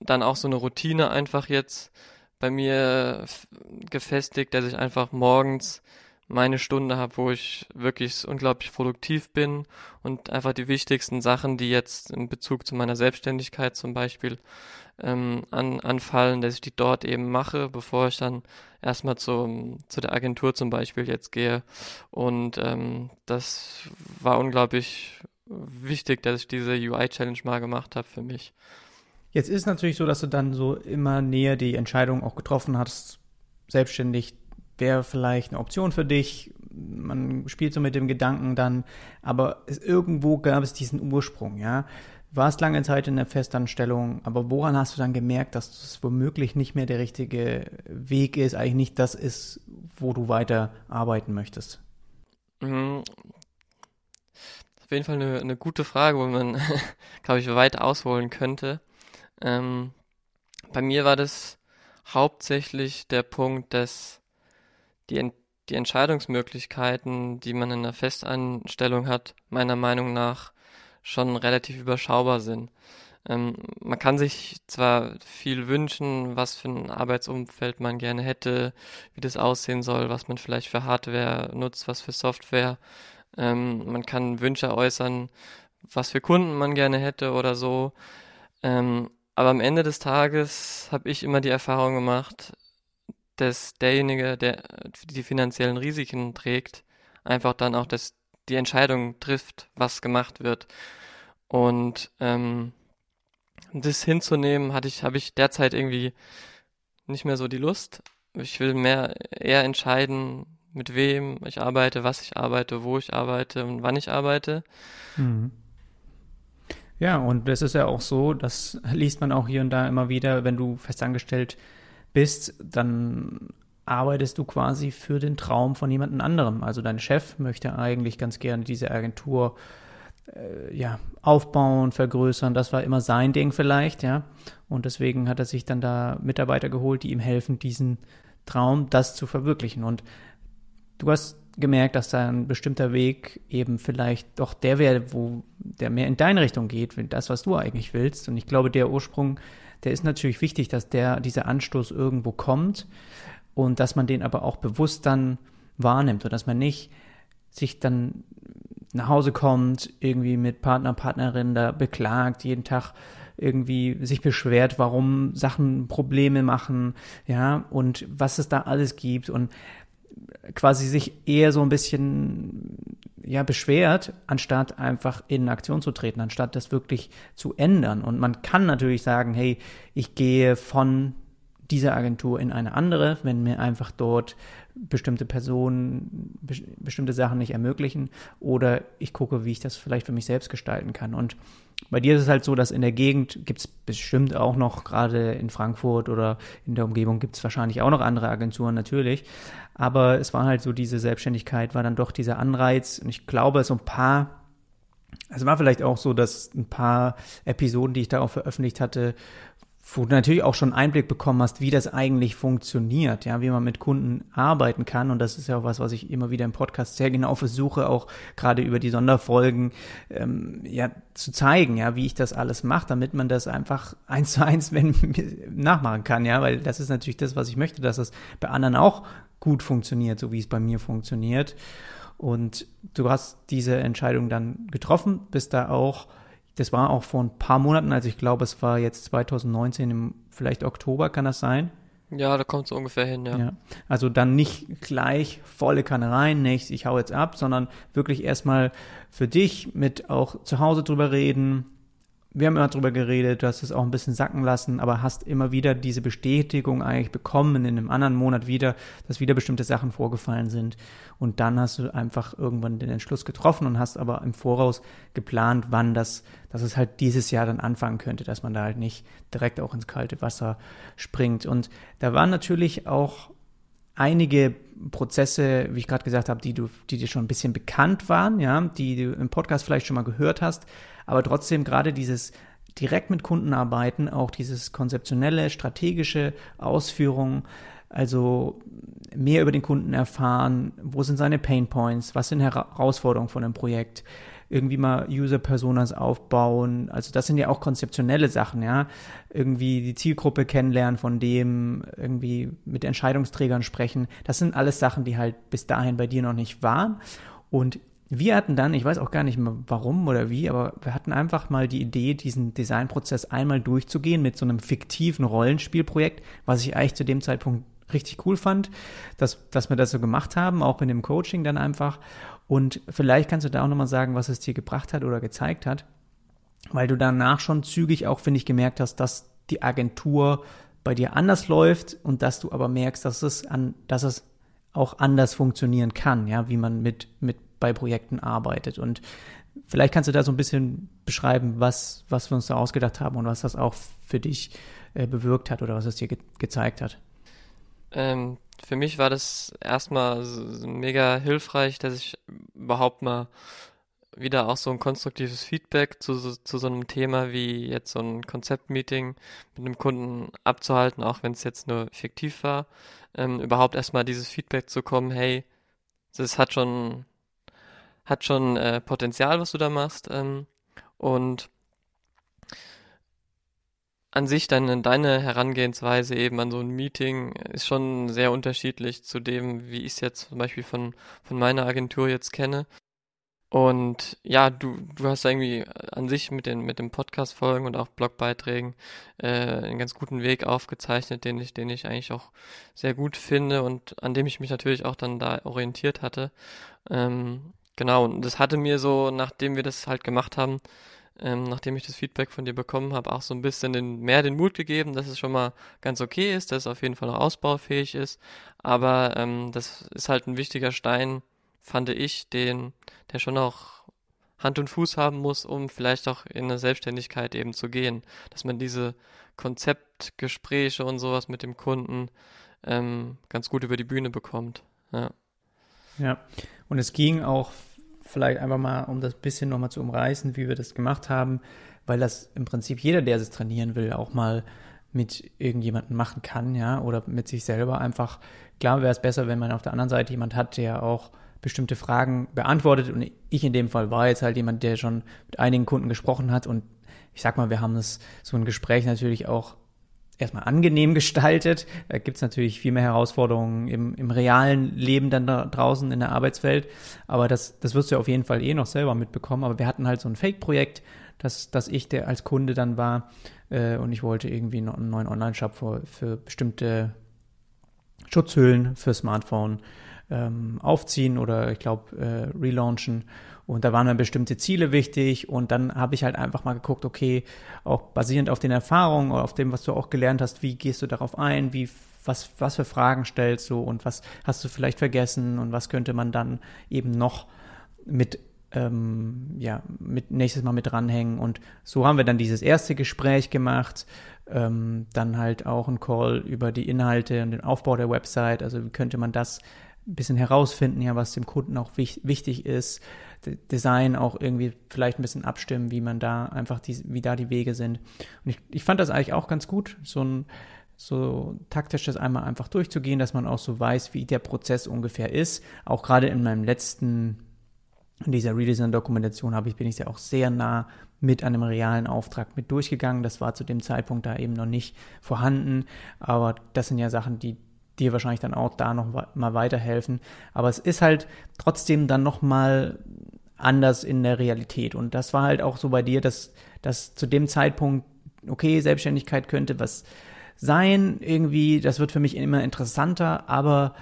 dann auch so eine Routine einfach jetzt bei mir gefestigt, dass ich einfach morgens meine Stunde habe, wo ich wirklich unglaublich produktiv bin und einfach die wichtigsten Sachen, die jetzt in Bezug zu meiner Selbstständigkeit zum Beispiel ähm, an, anfallen, dass ich die dort eben mache, bevor ich dann erstmal zu, zu der Agentur zum Beispiel jetzt gehe. Und ähm, das war unglaublich wichtig, dass ich diese UI-Challenge mal gemacht habe für mich. Jetzt ist natürlich so, dass du dann so immer näher die Entscheidung auch getroffen hast, selbstständig wäre vielleicht eine Option für dich. Man spielt so mit dem Gedanken dann, aber es, irgendwo gab es diesen Ursprung, ja. Warst lange Zeit in der Festanstellung, aber woran hast du dann gemerkt, dass das womöglich nicht mehr der richtige Weg ist, eigentlich nicht das ist, wo du weiter arbeiten möchtest? Mhm. Jeden Fall eine, eine gute Frage, wo man, glaube ich, weit ausholen könnte. Ähm, bei mir war das hauptsächlich der Punkt, dass die, die Entscheidungsmöglichkeiten, die man in einer Festanstellung hat, meiner Meinung nach schon relativ überschaubar sind. Ähm, man kann sich zwar viel wünschen, was für ein Arbeitsumfeld man gerne hätte, wie das aussehen soll, was man vielleicht für Hardware nutzt, was für Software. Ähm, man kann Wünsche äußern, was für Kunden man gerne hätte oder so. Ähm, aber am Ende des Tages habe ich immer die Erfahrung gemacht, dass derjenige, der die finanziellen Risiken trägt, einfach dann auch das, die Entscheidung trifft, was gemacht wird. Und ähm, das hinzunehmen, hatte ich, habe ich derzeit irgendwie nicht mehr so die Lust. Ich will mehr eher entscheiden, mit wem ich arbeite, was ich arbeite, wo ich arbeite und wann ich arbeite. Mhm. Ja, und das ist ja auch so, das liest man auch hier und da immer wieder, wenn du festangestellt bist, dann arbeitest du quasi für den Traum von jemand anderem. Also dein Chef möchte eigentlich ganz gerne diese Agentur äh, ja, aufbauen, vergrößern. Das war immer sein Ding vielleicht, ja. Und deswegen hat er sich dann da Mitarbeiter geholt, die ihm helfen, diesen Traum, das zu verwirklichen. Und du hast gemerkt, dass da ein bestimmter Weg eben vielleicht doch der wäre, wo der mehr in deine Richtung geht, das, was du eigentlich willst. Und ich glaube, der Ursprung der ist natürlich wichtig, dass der, dieser Anstoß irgendwo kommt und dass man den aber auch bewusst dann wahrnimmt und dass man nicht sich dann nach Hause kommt, irgendwie mit Partner, Partnerin da beklagt, jeden Tag irgendwie sich beschwert, warum Sachen Probleme machen, ja, und was es da alles gibt und quasi sich eher so ein bisschen ja beschwert, anstatt einfach in Aktion zu treten, anstatt das wirklich zu ändern. Und man kann natürlich sagen, hey, ich gehe von dieser Agentur in eine andere, wenn mir einfach dort bestimmte Personen be bestimmte Sachen nicht ermöglichen oder ich gucke, wie ich das vielleicht für mich selbst gestalten kann. Und bei dir ist es halt so, dass in der Gegend gibt es bestimmt auch noch, gerade in Frankfurt oder in der Umgebung gibt es wahrscheinlich auch noch andere Agenturen natürlich. Aber es war halt so, diese Selbstständigkeit war dann doch dieser Anreiz. Und ich glaube, so ein paar es war vielleicht auch so, dass ein paar Episoden, die ich da auch veröffentlicht hatte, wo du natürlich auch schon Einblick bekommen hast, wie das eigentlich funktioniert, ja, wie man mit Kunden arbeiten kann. Und das ist ja auch was, was ich immer wieder im Podcast sehr genau versuche, auch gerade über die Sonderfolgen ähm, ja zu zeigen, ja, wie ich das alles mache, damit man das einfach eins zu eins wenn, nachmachen kann, ja, weil das ist natürlich das, was ich möchte, dass das bei anderen auch gut funktioniert, so wie es bei mir funktioniert. Und du hast diese Entscheidung dann getroffen, bist da auch das war auch vor ein paar Monaten, also ich glaube, es war jetzt 2019 im vielleicht Oktober, kann das sein? Ja, da kommt es ungefähr hin, ja. ja. Also dann nicht gleich volle Kanne rein, nicht, ich hau jetzt ab, sondern wirklich erstmal für dich mit auch zu Hause drüber reden, wir haben immer drüber geredet, du hast es auch ein bisschen sacken lassen, aber hast immer wieder diese Bestätigung eigentlich bekommen in einem anderen Monat wieder, dass wieder bestimmte Sachen vorgefallen sind. Und dann hast du einfach irgendwann den Entschluss getroffen und hast aber im Voraus geplant, wann das, dass es halt dieses Jahr dann anfangen könnte, dass man da halt nicht direkt auch ins kalte Wasser springt. Und da waren natürlich auch einige Prozesse, wie ich gerade gesagt habe, die du, die dir schon ein bisschen bekannt waren, ja, die du im Podcast vielleicht schon mal gehört hast, aber trotzdem gerade dieses direkt mit Kunden arbeiten, auch dieses konzeptionelle, strategische Ausführungen, also mehr über den Kunden erfahren, wo sind seine Pain Points, was sind Herausforderungen von einem Projekt, irgendwie mal User-Personas aufbauen. Also das sind ja auch konzeptionelle Sachen, ja. Irgendwie die Zielgruppe kennenlernen von dem, irgendwie mit Entscheidungsträgern sprechen. Das sind alles Sachen, die halt bis dahin bei dir noch nicht waren. Und wir hatten dann, ich weiß auch gar nicht mehr warum oder wie, aber wir hatten einfach mal die Idee, diesen Designprozess einmal durchzugehen mit so einem fiktiven Rollenspielprojekt, was ich eigentlich zu dem Zeitpunkt richtig cool fand, dass, dass wir das so gemacht haben, auch in dem Coaching dann einfach. Und vielleicht kannst du da auch nochmal sagen, was es dir gebracht hat oder gezeigt hat, weil du danach schon zügig auch, finde ich, gemerkt hast, dass die Agentur bei dir anders läuft und dass du aber merkst, dass es an, dass es auch anders funktionieren kann, ja, wie man mit, mit bei Projekten arbeitet. Und vielleicht kannst du da so ein bisschen beschreiben, was, was wir uns da ausgedacht haben und was das auch für dich äh, bewirkt hat oder was es dir ge gezeigt hat. Ähm, für mich war das erstmal mega hilfreich, dass ich überhaupt mal wieder auch so ein konstruktives Feedback zu, zu so einem Thema wie jetzt so ein Konzeptmeeting mit einem Kunden abzuhalten, auch wenn es jetzt nur fiktiv war, ähm, überhaupt erstmal dieses Feedback zu kommen, hey, das hat schon, hat schon äh, Potenzial, was du da machst, ähm, und an sich dann deine Herangehensweise eben an so ein Meeting ist schon sehr unterschiedlich zu dem, wie ich es jetzt zum Beispiel von, von meiner Agentur jetzt kenne. Und ja, du, du hast irgendwie an sich mit den, mit den Podcast-Folgen und auch Blogbeiträgen äh, einen ganz guten Weg aufgezeichnet, den ich, den ich eigentlich auch sehr gut finde und an dem ich mich natürlich auch dann da orientiert hatte. Ähm, genau, und das hatte mir so, nachdem wir das halt gemacht haben, ähm, nachdem ich das Feedback von dir bekommen habe, auch so ein bisschen den, mehr den Mut gegeben, dass es schon mal ganz okay ist, dass es auf jeden Fall noch ausbaufähig ist. Aber ähm, das ist halt ein wichtiger Stein, fand ich, den, der schon auch Hand und Fuß haben muss, um vielleicht auch in eine Selbstständigkeit eben zu gehen. Dass man diese Konzeptgespräche und sowas mit dem Kunden ähm, ganz gut über die Bühne bekommt. Ja. Ja, und es ging auch vielleicht einfach mal, um das bisschen nochmal zu umreißen, wie wir das gemacht haben, weil das im Prinzip jeder, der es trainieren will, auch mal mit irgendjemandem machen kann, ja, oder mit sich selber einfach. Klar wäre es besser, wenn man auf der anderen Seite jemand hat, der auch bestimmte Fragen beantwortet. Und ich in dem Fall war jetzt halt jemand, der schon mit einigen Kunden gesprochen hat. Und ich sag mal, wir haben das so ein Gespräch natürlich auch erstmal angenehm gestaltet. Da gibt es natürlich viel mehr Herausforderungen im, im realen Leben dann da draußen in der Arbeitswelt. Aber das, das wirst du auf jeden Fall eh noch selber mitbekommen. Aber wir hatten halt so ein Fake-Projekt, dass, dass ich der als Kunde dann war äh, und ich wollte irgendwie noch einen neuen Online-Shop für, für bestimmte Schutzhüllen für Smartphone ähm, aufziehen oder ich glaube äh, relaunchen. Und da waren dann bestimmte Ziele wichtig und dann habe ich halt einfach mal geguckt, okay, auch basierend auf den Erfahrungen oder auf dem, was du auch gelernt hast, wie gehst du darauf ein, wie was, was für Fragen stellst du und was hast du vielleicht vergessen und was könnte man dann eben noch mit ähm, ja, mit nächstes Mal mit dranhängen. Und so haben wir dann dieses erste Gespräch gemacht, ähm, dann halt auch ein Call über die Inhalte und den Aufbau der Website. Also wie könnte man das ein bisschen herausfinden, ja, was dem Kunden auch wich wichtig ist. Design auch irgendwie vielleicht ein bisschen abstimmen, wie man da einfach die, wie da die Wege sind. Und ich, ich fand das eigentlich auch ganz gut, so ein so taktisch das einmal einfach durchzugehen, dass man auch so weiß, wie der Prozess ungefähr ist. Auch gerade in meinem letzten, in dieser Redesign-Dokumentation habe ich, bin ich ja auch sehr nah mit einem realen Auftrag mit durchgegangen. Das war zu dem Zeitpunkt da eben noch nicht vorhanden. Aber das sind ja Sachen, die dir wahrscheinlich dann auch da noch mal weiterhelfen. Aber es ist halt trotzdem dann noch mal anders in der Realität. Und das war halt auch so bei dir, dass, dass zu dem Zeitpunkt, okay, Selbstständigkeit könnte was sein, irgendwie, das wird für mich immer interessanter, aber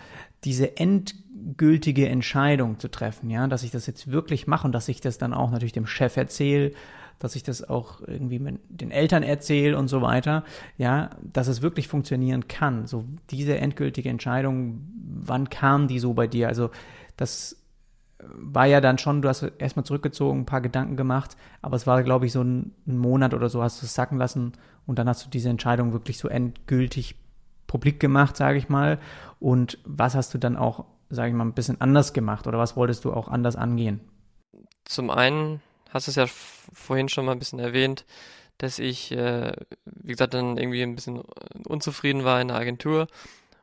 diese endgültige Entscheidung zu treffen, ja, dass ich das jetzt wirklich mache und dass ich das dann auch natürlich dem Chef erzähle dass ich das auch irgendwie mit den Eltern erzähle und so weiter, ja, dass es wirklich funktionieren kann. So diese endgültige Entscheidung, wann kam die so bei dir? Also das war ja dann schon, du hast erstmal zurückgezogen, ein paar Gedanken gemacht, aber es war, glaube ich, so ein, ein Monat oder so hast du es sacken lassen und dann hast du diese Entscheidung wirklich so endgültig publik gemacht, sage ich mal. Und was hast du dann auch, sage ich mal, ein bisschen anders gemacht oder was wolltest du auch anders angehen? Zum einen hast es ja vorhin schon mal ein bisschen erwähnt, dass ich, äh, wie gesagt, dann irgendwie ein bisschen unzufrieden war in der Agentur.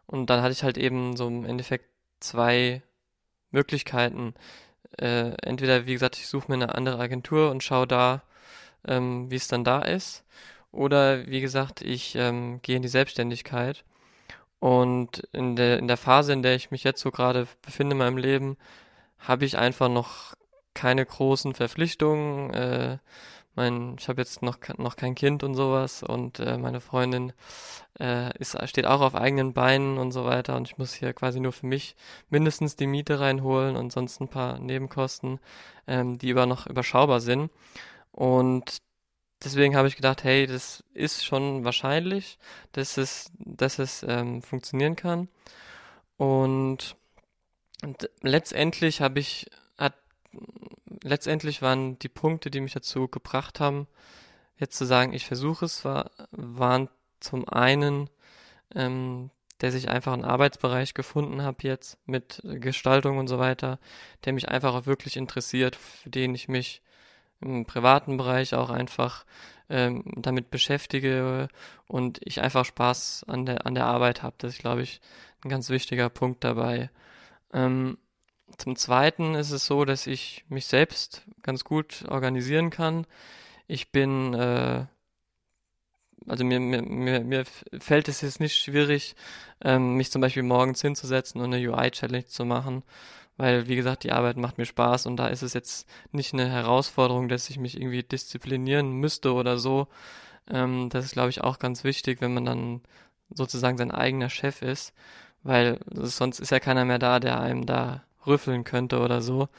Und dann hatte ich halt eben so im Endeffekt zwei Möglichkeiten. Äh, entweder, wie gesagt, ich suche mir eine andere Agentur und schaue da, ähm, wie es dann da ist. Oder, wie gesagt, ich ähm, gehe in die Selbstständigkeit. Und in der, in der Phase, in der ich mich jetzt so gerade befinde in meinem Leben, habe ich einfach noch keine großen Verpflichtungen. Äh, mein, ich habe jetzt noch, noch kein Kind und sowas und äh, meine Freundin äh, ist, steht auch auf eigenen Beinen und so weiter und ich muss hier quasi nur für mich mindestens die Miete reinholen und sonst ein paar Nebenkosten, ähm, die aber noch überschaubar sind. Und deswegen habe ich gedacht, hey, das ist schon wahrscheinlich, dass es, dass es ähm, funktionieren kann. Und, und letztendlich habe ich letztendlich waren die Punkte, die mich dazu gebracht haben, jetzt zu sagen, ich versuche es, war, waren zum einen, ähm, dass ich einfach einen Arbeitsbereich gefunden habe jetzt mit Gestaltung und so weiter, der mich einfach auch wirklich interessiert, für den ich mich im privaten Bereich auch einfach ähm, damit beschäftige und ich einfach Spaß an der an der Arbeit habe. Das ist, glaube ich, ein ganz wichtiger Punkt dabei. Ähm, zum Zweiten ist es so, dass ich mich selbst ganz gut organisieren kann. Ich bin, äh, also mir, mir, mir, mir fällt es jetzt nicht schwierig, ähm, mich zum Beispiel morgens hinzusetzen und eine UI-Challenge zu machen, weil, wie gesagt, die Arbeit macht mir Spaß und da ist es jetzt nicht eine Herausforderung, dass ich mich irgendwie disziplinieren müsste oder so. Ähm, das ist, glaube ich, auch ganz wichtig, wenn man dann sozusagen sein eigener Chef ist, weil sonst ist ja keiner mehr da, der einem da rüffeln könnte oder so.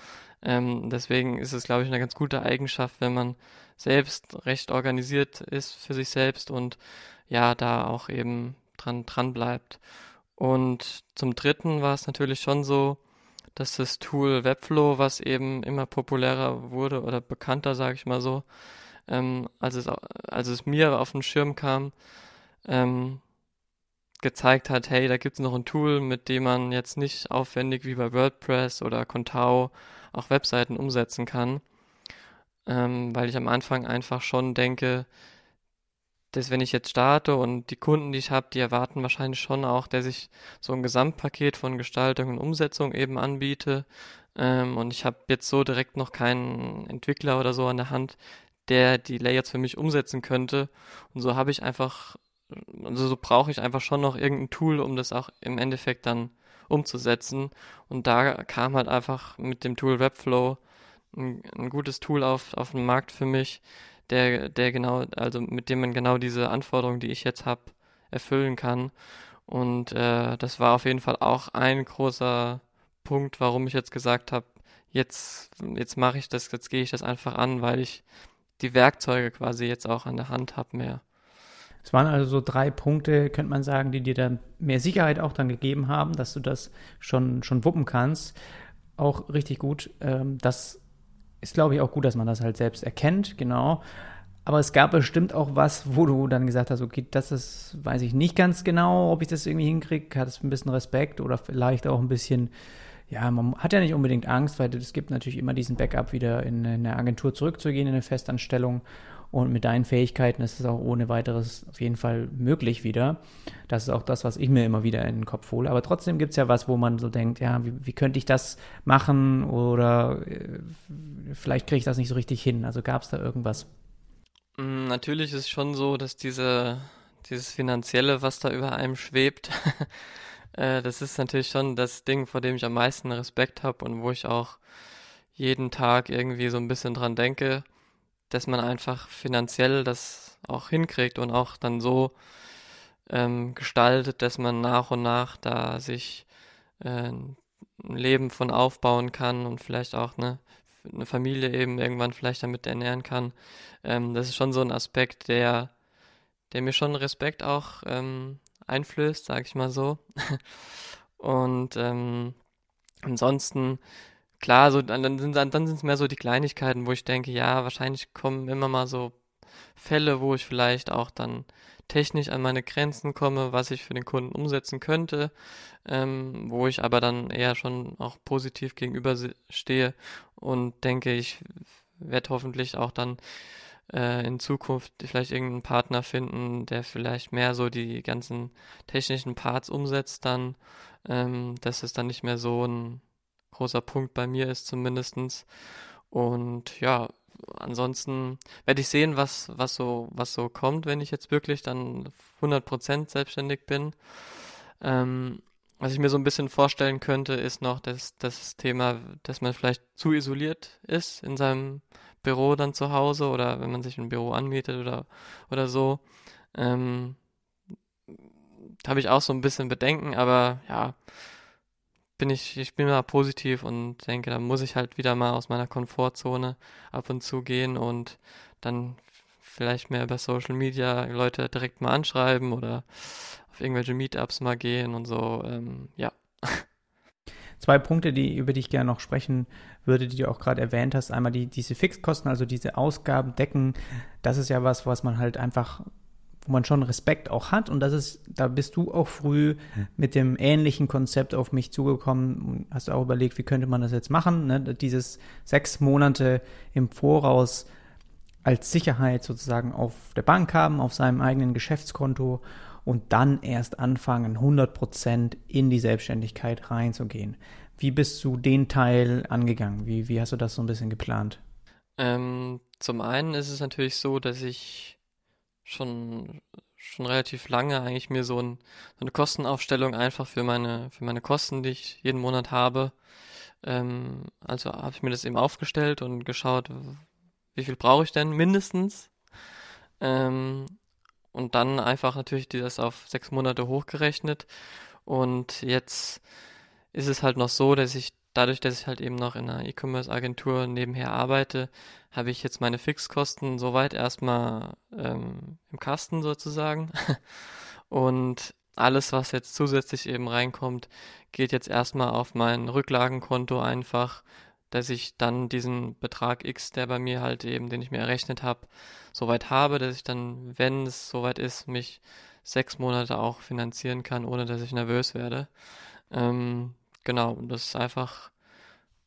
Ähm, deswegen ist es, glaube ich, eine ganz gute Eigenschaft, wenn man selbst recht organisiert ist für sich selbst und ja, da auch eben dran, dran bleibt. Und zum dritten war es natürlich schon so, dass das Tool Webflow, was eben immer populärer wurde oder bekannter, sage ich mal so, ähm, als, es, als es mir auf den Schirm kam, ähm, gezeigt hat, hey, da gibt es noch ein Tool, mit dem man jetzt nicht aufwendig wie bei WordPress oder Contao auch Webseiten umsetzen kann. Ähm, weil ich am Anfang einfach schon denke, dass wenn ich jetzt starte und die Kunden, die ich habe, die erwarten wahrscheinlich schon auch, dass ich so ein Gesamtpaket von Gestaltung und Umsetzung eben anbiete. Ähm, und ich habe jetzt so direkt noch keinen Entwickler oder so an der Hand, der die Layouts für mich umsetzen könnte. Und so habe ich einfach also so brauche ich einfach schon noch irgendein Tool, um das auch im Endeffekt dann umzusetzen. Und da kam halt einfach mit dem Tool Webflow ein, ein gutes Tool auf, auf den Markt für mich, der, der genau, also mit dem man genau diese Anforderungen, die ich jetzt habe, erfüllen kann. Und äh, das war auf jeden Fall auch ein großer Punkt, warum ich jetzt gesagt habe, jetzt, jetzt mache ich das, jetzt gehe ich das einfach an, weil ich die Werkzeuge quasi jetzt auch an der Hand habe mehr. Es waren also so drei Punkte, könnte man sagen, die dir dann mehr Sicherheit auch dann gegeben haben, dass du das schon, schon wuppen kannst. Auch richtig gut. Ähm, das ist, glaube ich, auch gut, dass man das halt selbst erkennt, genau. Aber es gab bestimmt auch was, wo du dann gesagt hast, okay, das ist, weiß ich nicht ganz genau, ob ich das irgendwie hinkriege. Hat es ein bisschen Respekt oder vielleicht auch ein bisschen, ja, man hat ja nicht unbedingt Angst, weil es gibt natürlich immer diesen Backup, wieder in eine Agentur zurückzugehen, in eine Festanstellung. Und mit deinen Fähigkeiten ist es auch ohne weiteres auf jeden Fall möglich wieder. Das ist auch das, was ich mir immer wieder in den Kopf hole. Aber trotzdem gibt es ja was, wo man so denkt, ja, wie, wie könnte ich das machen oder äh, vielleicht kriege ich das nicht so richtig hin. Also gab es da irgendwas? Mm, natürlich ist es schon so, dass diese, dieses Finanzielle, was da über einem schwebt, äh, das ist natürlich schon das Ding, vor dem ich am meisten Respekt habe und wo ich auch jeden Tag irgendwie so ein bisschen dran denke dass man einfach finanziell das auch hinkriegt und auch dann so ähm, gestaltet, dass man nach und nach da sich äh, ein Leben von aufbauen kann und vielleicht auch eine, eine Familie eben irgendwann vielleicht damit ernähren kann. Ähm, das ist schon so ein Aspekt, der, der mir schon Respekt auch ähm, einflößt, sag ich mal so. und ähm, ansonsten Klar, so dann, sind dann, dann es mehr so die Kleinigkeiten, wo ich denke, ja, wahrscheinlich kommen immer mal so Fälle, wo ich vielleicht auch dann technisch an meine Grenzen komme, was ich für den Kunden umsetzen könnte, ähm, wo ich aber dann eher schon auch positiv gegenüber stehe und denke, ich werde hoffentlich auch dann äh, in Zukunft vielleicht irgendeinen Partner finden, der vielleicht mehr so die ganzen technischen Parts umsetzt, dann, ähm, dass es dann nicht mehr so ein großer Punkt bei mir ist zumindestens. Und ja, ansonsten werde ich sehen, was, was so, was so kommt, wenn ich jetzt wirklich dann 100% selbstständig bin. Ähm, was ich mir so ein bisschen vorstellen könnte, ist noch das, das Thema, dass man vielleicht zu isoliert ist in seinem Büro dann zu Hause oder wenn man sich ein Büro anmietet oder, oder so. Ähm, habe ich auch so ein bisschen Bedenken, aber ja, bin ich, ich bin mal positiv und denke, da muss ich halt wieder mal aus meiner Komfortzone ab und zu gehen und dann vielleicht mehr über Social Media Leute direkt mal anschreiben oder auf irgendwelche Meetups mal gehen und so, ähm, ja. Zwei Punkte, die, über die ich gerne noch sprechen würde, die du auch gerade erwähnt hast. Einmal die, diese Fixkosten, also diese Ausgaben decken. Das ist ja was, was man halt einfach wo man schon Respekt auch hat. Und das ist, da bist du auch früh mit dem ähnlichen Konzept auf mich zugekommen und hast auch überlegt, wie könnte man das jetzt machen? Ne? Dieses sechs Monate im Voraus als Sicherheit sozusagen auf der Bank haben, auf seinem eigenen Geschäftskonto und dann erst anfangen, 100 Prozent in die Selbstständigkeit reinzugehen. Wie bist du den Teil angegangen? Wie, wie hast du das so ein bisschen geplant? Ähm, zum einen ist es natürlich so, dass ich schon schon relativ lange eigentlich mir so, ein, so eine Kostenaufstellung einfach für meine für meine Kosten, die ich jeden Monat habe. Ähm, also habe ich mir das eben aufgestellt und geschaut, wie viel brauche ich denn mindestens. Ähm, und dann einfach natürlich das auf sechs Monate hochgerechnet. Und jetzt ist es halt noch so, dass ich dadurch, dass ich halt eben noch in einer E-Commerce-Agentur nebenher arbeite, habe ich jetzt meine Fixkosten soweit erstmal ähm, im Kasten sozusagen. Und alles, was jetzt zusätzlich eben reinkommt, geht jetzt erstmal auf mein Rücklagenkonto einfach, dass ich dann diesen Betrag X, der bei mir halt eben, den ich mir errechnet habe, soweit habe, dass ich dann, wenn es soweit ist, mich sechs Monate auch finanzieren kann, ohne dass ich nervös werde. Ähm, genau, das ist einfach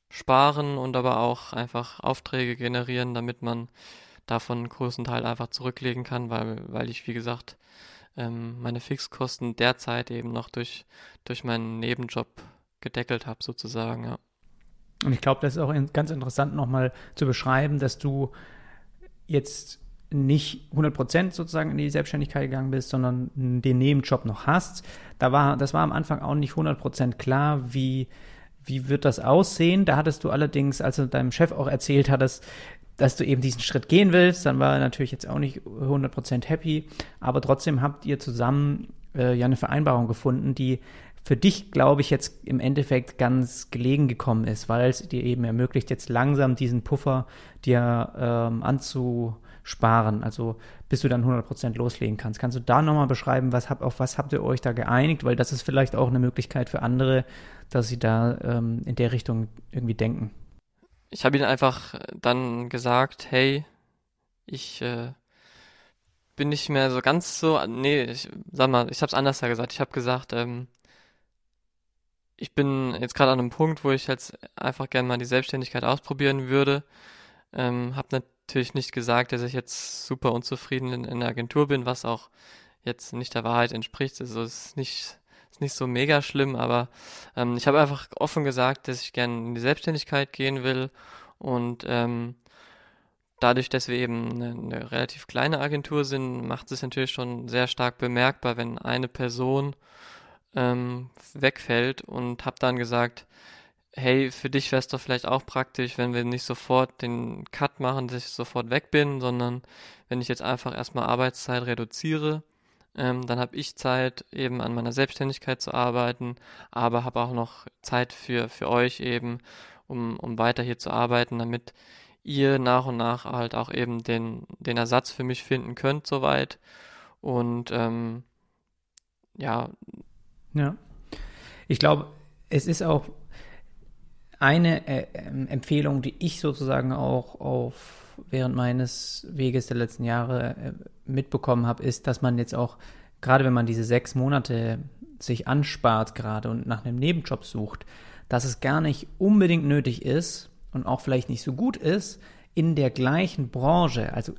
sparen und aber auch einfach Aufträge generieren, damit man davon einen großen Teil einfach zurücklegen kann, weil, weil ich, wie gesagt, ähm, meine Fixkosten derzeit eben noch durch, durch meinen Nebenjob gedeckelt habe, sozusagen, ja. Und ich glaube, das ist auch ganz interessant nochmal zu beschreiben, dass du jetzt nicht 100% sozusagen in die Selbstständigkeit gegangen bist, sondern den Nebenjob noch hast. Da war, das war am Anfang auch nicht 100% klar, wie, wie wird das aussehen. Da hattest du allerdings, als du deinem Chef auch erzählt hattest, dass du eben diesen Schritt gehen willst, dann war er natürlich jetzt auch nicht 100% happy, aber trotzdem habt ihr zusammen äh, ja eine Vereinbarung gefunden, die für dich, glaube ich, jetzt im Endeffekt ganz gelegen gekommen ist, weil es dir eben ermöglicht, jetzt langsam diesen Puffer dir ähm, anzusparen, also bis du dann 100% loslegen kannst. Kannst du da nochmal beschreiben, was hab, auf was habt ihr euch da geeinigt? Weil das ist vielleicht auch eine Möglichkeit für andere, dass sie da ähm, in der Richtung irgendwie denken. Ich habe ihnen einfach dann gesagt, hey, ich äh, bin nicht mehr so ganz so, nee, ich sag mal, ich habe es anders gesagt. Ich habe gesagt, ähm, ich bin jetzt gerade an einem Punkt, wo ich jetzt einfach gerne mal die Selbstständigkeit ausprobieren würde. Ähm, habe natürlich nicht gesagt, dass ich jetzt super unzufrieden in, in, der Agentur bin, was auch jetzt nicht der Wahrheit entspricht. Also es ist nicht, ist nicht so mega schlimm, aber ähm, ich habe einfach offen gesagt, dass ich gerne in die Selbstständigkeit gehen will und ähm, dadurch, dass wir eben eine, eine relativ kleine Agentur sind, macht es natürlich schon sehr stark bemerkbar, wenn eine Person ähm, wegfällt und habe dann gesagt, hey, für dich wäre es doch vielleicht auch praktisch, wenn wir nicht sofort den Cut machen, dass ich sofort weg bin, sondern wenn ich jetzt einfach erstmal Arbeitszeit reduziere, ähm, dann habe ich Zeit, eben an meiner Selbstständigkeit zu arbeiten, aber habe auch noch Zeit für, für euch eben, um, um weiter hier zu arbeiten, damit ihr nach und nach halt auch eben den, den Ersatz für mich finden könnt, soweit. Und ähm, ja, ja. Ich glaube, es ist auch eine äh, ähm, Empfehlung, die ich sozusagen auch auf während meines Weges der letzten Jahre äh, mitbekommen habe, ist, dass man jetzt auch, gerade wenn man diese sechs Monate sich anspart gerade und nach einem Nebenjob sucht, dass es gar nicht unbedingt nötig ist und auch vielleicht nicht so gut ist, in der gleichen Branche, also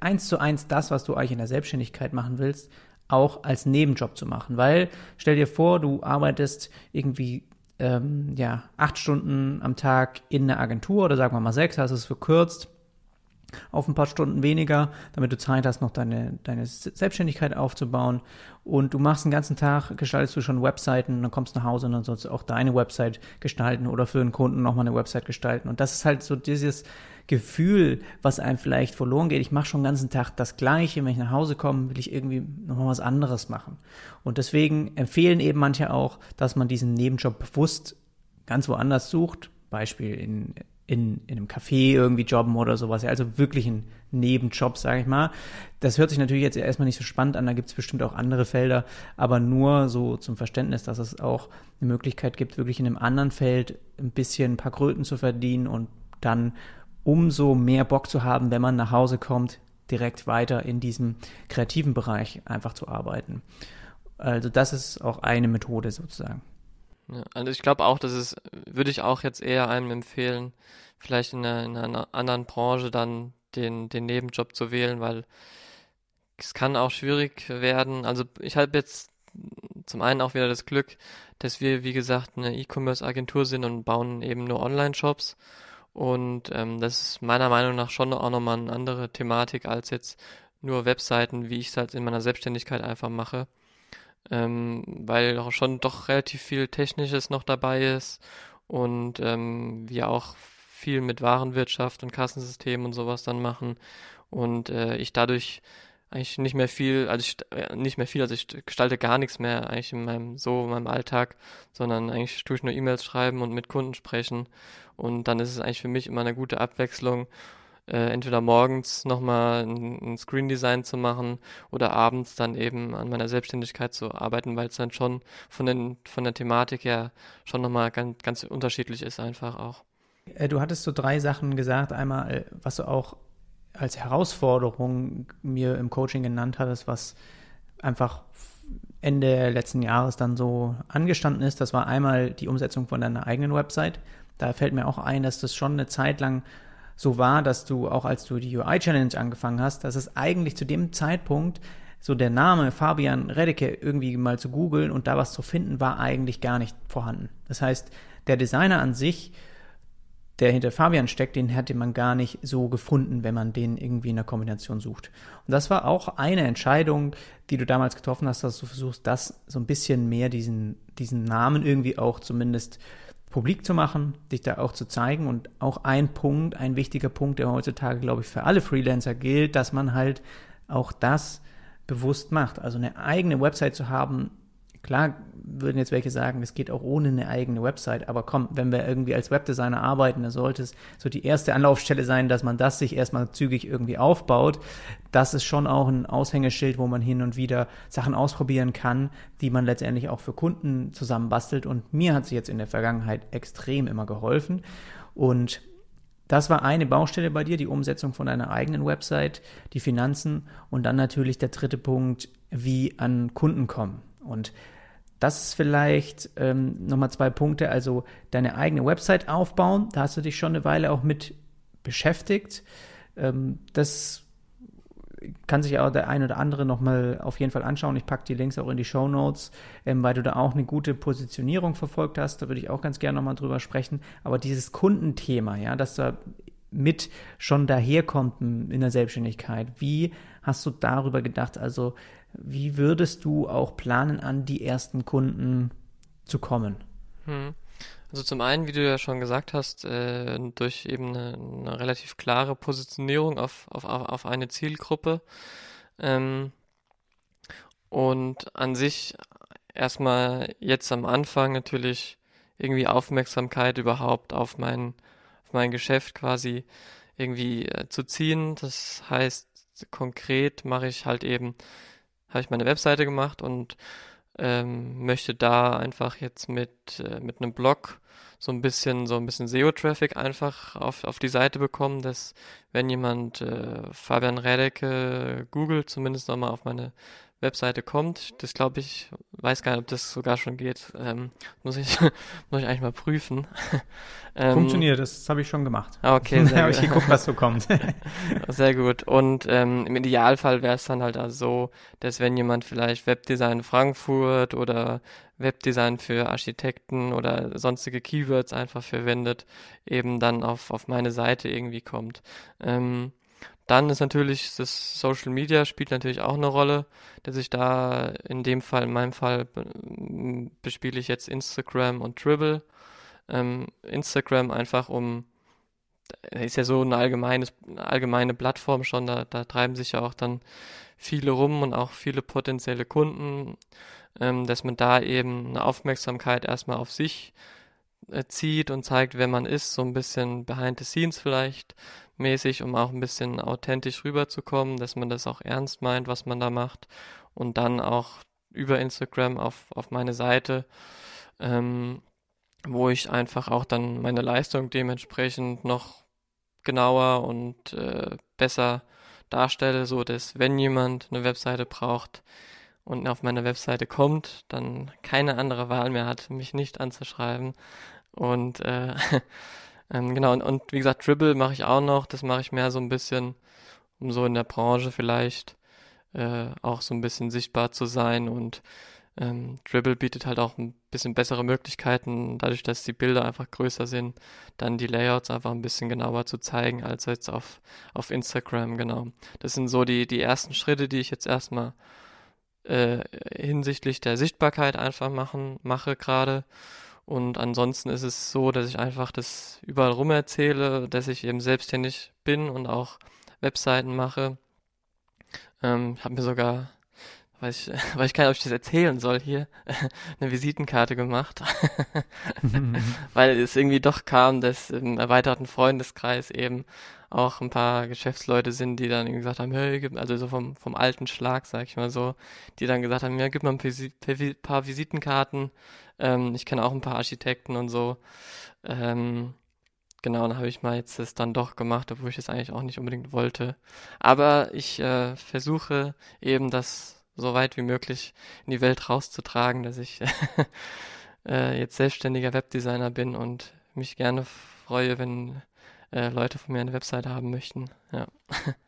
eins zu eins das, was du eigentlich in der Selbstständigkeit machen willst, auch als Nebenjob zu machen. Weil stell dir vor, du arbeitest irgendwie ähm, ja, acht Stunden am Tag in einer Agentur oder sagen wir mal sechs, hast es verkürzt auf ein paar Stunden weniger, damit du Zeit hast, noch deine, deine Selbstständigkeit aufzubauen. Und du machst den ganzen Tag, gestaltest du schon Webseiten, dann kommst du nach Hause und dann sollst du auch deine Website gestalten oder für einen Kunden nochmal eine Website gestalten. Und das ist halt so dieses Gefühl, was einem vielleicht verloren geht. Ich mache schon den ganzen Tag das Gleiche. Wenn ich nach Hause komme, will ich irgendwie nochmal was anderes machen. Und deswegen empfehlen eben manche auch, dass man diesen Nebenjob bewusst ganz woanders sucht. Beispiel in in, in einem Café irgendwie jobben oder sowas. Also wirklich ein Nebenjob, sage ich mal. Das hört sich natürlich jetzt erstmal nicht so spannend an, da gibt es bestimmt auch andere Felder, aber nur so zum Verständnis, dass es auch eine Möglichkeit gibt, wirklich in einem anderen Feld ein bisschen ein paar Kröten zu verdienen und dann umso mehr Bock zu haben, wenn man nach Hause kommt, direkt weiter in diesem kreativen Bereich einfach zu arbeiten. Also das ist auch eine Methode sozusagen. Ja, also ich glaube auch, dass es, würde ich auch jetzt eher einem empfehlen, vielleicht in einer, in einer anderen Branche dann den, den Nebenjob zu wählen, weil es kann auch schwierig werden. Also ich habe jetzt zum einen auch wieder das Glück, dass wir, wie gesagt, eine E-Commerce-Agentur sind und bauen eben nur Online-Shops. Und ähm, das ist meiner Meinung nach schon auch nochmal eine andere Thematik als jetzt nur Webseiten, wie ich es halt in meiner Selbstständigkeit einfach mache. Ähm, weil auch schon doch relativ viel Technisches noch dabei ist und ähm, wir auch viel mit Warenwirtschaft und Kassensystemen und sowas dann machen. Und äh, ich dadurch eigentlich nicht mehr viel, also ich, äh, nicht mehr viel, also ich gestalte gar nichts mehr eigentlich in meinem so in meinem Alltag, sondern eigentlich tue ich nur E-Mails schreiben und mit Kunden sprechen und dann ist es eigentlich für mich immer eine gute Abwechslung äh, entweder morgens nochmal ein, ein Screen Design zu machen oder abends dann eben an meiner Selbstständigkeit zu arbeiten, weil es dann schon von, den, von der Thematik her schon nochmal ganz, ganz unterschiedlich ist einfach auch. Äh, du hattest so drei Sachen gesagt. Einmal, äh, was du auch als Herausforderung mir im Coaching genannt hattest, was einfach Ende letzten Jahres dann so angestanden ist. Das war einmal die Umsetzung von deiner eigenen Website. Da fällt mir auch ein, dass das schon eine Zeit lang so war, dass du auch als du die UI Challenge angefangen hast, dass es eigentlich zu dem Zeitpunkt so der Name Fabian Redecke irgendwie mal zu googeln und da was zu finden, war eigentlich gar nicht vorhanden. Das heißt, der Designer an sich, der hinter Fabian steckt, den hätte man gar nicht so gefunden, wenn man den irgendwie in der Kombination sucht. Und das war auch eine Entscheidung, die du damals getroffen hast, dass du versuchst, das so ein bisschen mehr diesen, diesen Namen irgendwie auch zumindest publik zu machen, dich da auch zu zeigen und auch ein Punkt, ein wichtiger Punkt, der heutzutage, glaube ich, für alle Freelancer gilt, dass man halt auch das bewusst macht. Also eine eigene Website zu haben, Klar würden jetzt welche sagen, es geht auch ohne eine eigene Website, aber komm, wenn wir irgendwie als Webdesigner arbeiten, dann sollte es so die erste Anlaufstelle sein, dass man das sich erstmal zügig irgendwie aufbaut. Das ist schon auch ein Aushängeschild, wo man hin und wieder Sachen ausprobieren kann, die man letztendlich auch für Kunden zusammenbastelt. Und mir hat sie jetzt in der Vergangenheit extrem immer geholfen. Und das war eine Baustelle bei dir, die Umsetzung von deiner eigenen Website, die Finanzen und dann natürlich der dritte Punkt, wie an Kunden kommen. Und das ist vielleicht ähm, nochmal zwei Punkte. Also deine eigene Website aufbauen, da hast du dich schon eine Weile auch mit beschäftigt. Ähm, das kann sich auch der ein oder andere nochmal auf jeden Fall anschauen. Ich packe die Links auch in die Show Notes, ähm, weil du da auch eine gute Positionierung verfolgt hast. Da würde ich auch ganz gerne nochmal drüber sprechen. Aber dieses Kundenthema, ja, dass da mit schon daherkommt in der Selbstständigkeit, wie hast du darüber gedacht? Also wie würdest du auch planen, an die ersten Kunden zu kommen? Hm. Also zum einen, wie du ja schon gesagt hast, äh, durch eben eine, eine, relativ klare Positionierung auf, auf, auf eine Zielgruppe. Ähm, und an sich erstmal jetzt am Anfang natürlich irgendwie Aufmerksamkeit überhaupt auf mein, auf mein Geschäft quasi irgendwie äh, zu ziehen. Das heißt, konkret mache ich halt eben habe ich meine Webseite gemacht und ähm, möchte da einfach jetzt mit, äh, mit einem Blog so ein bisschen, so ein bisschen SEO-Traffic einfach auf, auf die Seite bekommen, dass wenn jemand äh, Fabian Redecke googelt, zumindest nochmal auf meine Webseite kommt. Das glaube ich, weiß gar nicht, ob das sogar schon geht. Ähm, muss ich muss ich eigentlich mal prüfen. ähm, Funktioniert, das habe ich schon gemacht. Ah, okay, sehr habe ich geguckt, was so kommt. sehr gut. Und ähm, im Idealfall wäre es dann halt also so, dass wenn jemand vielleicht Webdesign Frankfurt oder Webdesign für Architekten oder sonstige Keywords einfach verwendet, eben dann auf, auf meine Seite irgendwie kommt. Ähm, dann ist natürlich das Social Media spielt natürlich auch eine Rolle, dass ich da in dem Fall, in meinem Fall bespiele ich jetzt Instagram und Dribble. Ähm, Instagram einfach um, ist ja so eine, allgemeines, eine allgemeine Plattform schon, da, da treiben sich ja auch dann viele rum und auch viele potenzielle Kunden, ähm, dass man da eben eine Aufmerksamkeit erstmal auf sich äh, zieht und zeigt, wer man ist, so ein bisschen behind the scenes vielleicht mäßig, um auch ein bisschen authentisch rüberzukommen, dass man das auch ernst meint, was man da macht. Und dann auch über Instagram auf, auf meine Seite, ähm, wo ich einfach auch dann meine Leistung dementsprechend noch genauer und äh, besser darstelle, so dass wenn jemand eine Webseite braucht und auf meine Webseite kommt, dann keine andere Wahl mehr hat, mich nicht anzuschreiben und äh, Ähm, genau, und, und wie gesagt, Dribble mache ich auch noch. Das mache ich mehr so ein bisschen, um so in der Branche vielleicht äh, auch so ein bisschen sichtbar zu sein. Und ähm, Dribble bietet halt auch ein bisschen bessere Möglichkeiten, dadurch, dass die Bilder einfach größer sind, dann die Layouts einfach ein bisschen genauer zu zeigen, als jetzt auf, auf Instagram, genau. Das sind so die, die ersten Schritte, die ich jetzt erstmal äh, hinsichtlich der Sichtbarkeit einfach machen, mache gerade. Und ansonsten ist es so, dass ich einfach das überall rum erzähle, dass ich eben selbstständig bin und auch Webseiten mache. Ähm, habe mir sogar, weiß ich, weiß ich gar nicht, ob ich das erzählen soll hier, eine Visitenkarte gemacht. Weil es irgendwie doch kam, dass im erweiterten Freundeskreis eben auch ein paar Geschäftsleute sind, die dann gesagt haben, hey, also so vom, vom alten Schlag, sag ich mal so, die dann gesagt haben, ja, gib mal ein paar Visitenkarten. Ähm, ich kenne auch ein paar Architekten und so. Ähm, genau, dann habe ich mal jetzt das dann doch gemacht, obwohl ich das eigentlich auch nicht unbedingt wollte. Aber ich äh, versuche eben das so weit wie möglich in die Welt rauszutragen, dass ich äh, jetzt selbstständiger Webdesigner bin und mich gerne freue, wenn äh, Leute von mir eine Webseite haben möchten. Ja.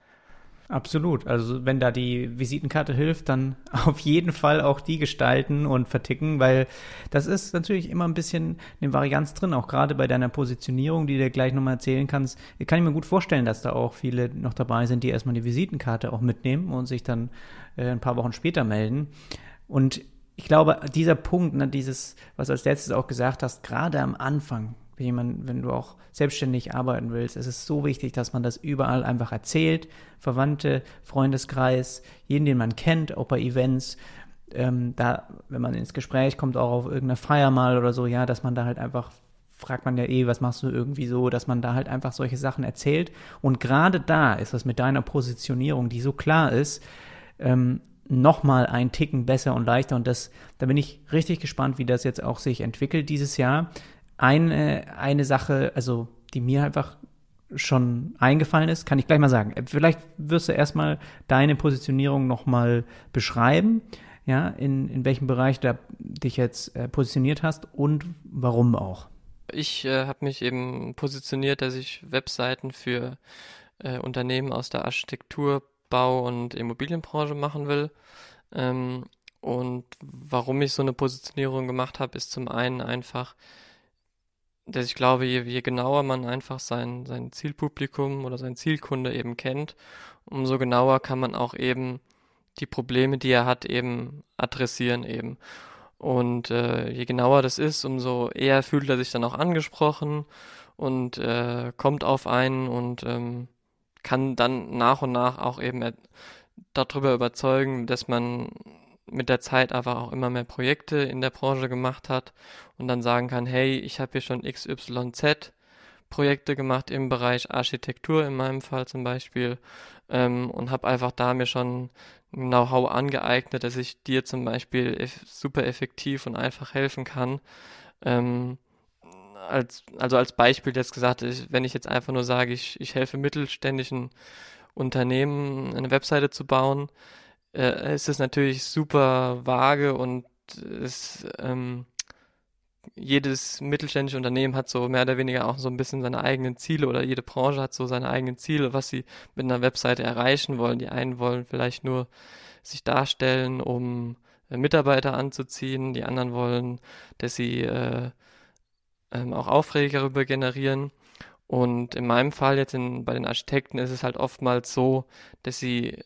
Absolut. Also wenn da die Visitenkarte hilft, dann auf jeden Fall auch die gestalten und verticken, weil das ist natürlich immer ein bisschen eine Varianz drin, auch gerade bei deiner Positionierung, die du gleich nochmal erzählen kannst. Kann ich mir gut vorstellen, dass da auch viele noch dabei sind, die erstmal die Visitenkarte auch mitnehmen und sich dann äh, ein paar Wochen später melden. Und ich glaube, dieser Punkt, ne, dieses, was du als letztes auch gesagt hast, gerade am Anfang, jemand, wenn du auch selbstständig arbeiten willst, es ist so wichtig, dass man das überall einfach erzählt. Verwandte, Freundeskreis, jeden, den man kennt, auch bei Events. Ähm, da, wenn man ins Gespräch kommt, auch auf irgendeiner Feier mal oder so, ja, dass man da halt einfach fragt man ja eh, was machst du irgendwie so, dass man da halt einfach solche Sachen erzählt. Und gerade da ist das mit deiner Positionierung, die so klar ist, ähm, nochmal ein Ticken besser und leichter. Und das, da bin ich richtig gespannt, wie das jetzt auch sich entwickelt dieses Jahr eine, eine Sache, also die mir einfach schon eingefallen ist, kann ich gleich mal sagen. Vielleicht wirst du erstmal deine Positionierung nochmal beschreiben, ja, in, in welchem Bereich du dich jetzt äh, positioniert hast und warum auch. Ich äh, habe mich eben positioniert, dass ich Webseiten für äh, Unternehmen aus der Architektur, Bau und Immobilienbranche machen will. Ähm, und warum ich so eine Positionierung gemacht habe, ist zum einen einfach, dass ich glaube, je, je genauer man einfach sein, sein Zielpublikum oder sein Zielkunde eben kennt, umso genauer kann man auch eben die Probleme, die er hat, eben adressieren eben. Und äh, je genauer das ist, umso eher fühlt er sich dann auch angesprochen und äh, kommt auf einen und ähm, kann dann nach und nach auch eben darüber überzeugen, dass man mit der Zeit aber auch immer mehr Projekte in der Branche gemacht hat und dann sagen kann, hey, ich habe hier schon XYZ Projekte gemacht im Bereich Architektur in meinem Fall zum Beispiel ähm, und habe einfach da mir schon Know-how angeeignet, dass ich dir zum Beispiel eff super effektiv und einfach helfen kann. Ähm, als, also als Beispiel jetzt gesagt, ich, wenn ich jetzt einfach nur sage, ich, ich helfe mittelständischen Unternehmen eine Webseite zu bauen, äh, ist es natürlich super vage und es, ähm, jedes mittelständische Unternehmen hat so mehr oder weniger auch so ein bisschen seine eigenen Ziele oder jede Branche hat so seine eigenen Ziele, was sie mit einer Webseite erreichen wollen. Die einen wollen vielleicht nur sich darstellen, um äh, Mitarbeiter anzuziehen, die anderen wollen, dass sie äh, ähm, auch Aufträge darüber generieren. Und in meinem Fall jetzt in, bei den Architekten ist es halt oftmals so, dass sie äh,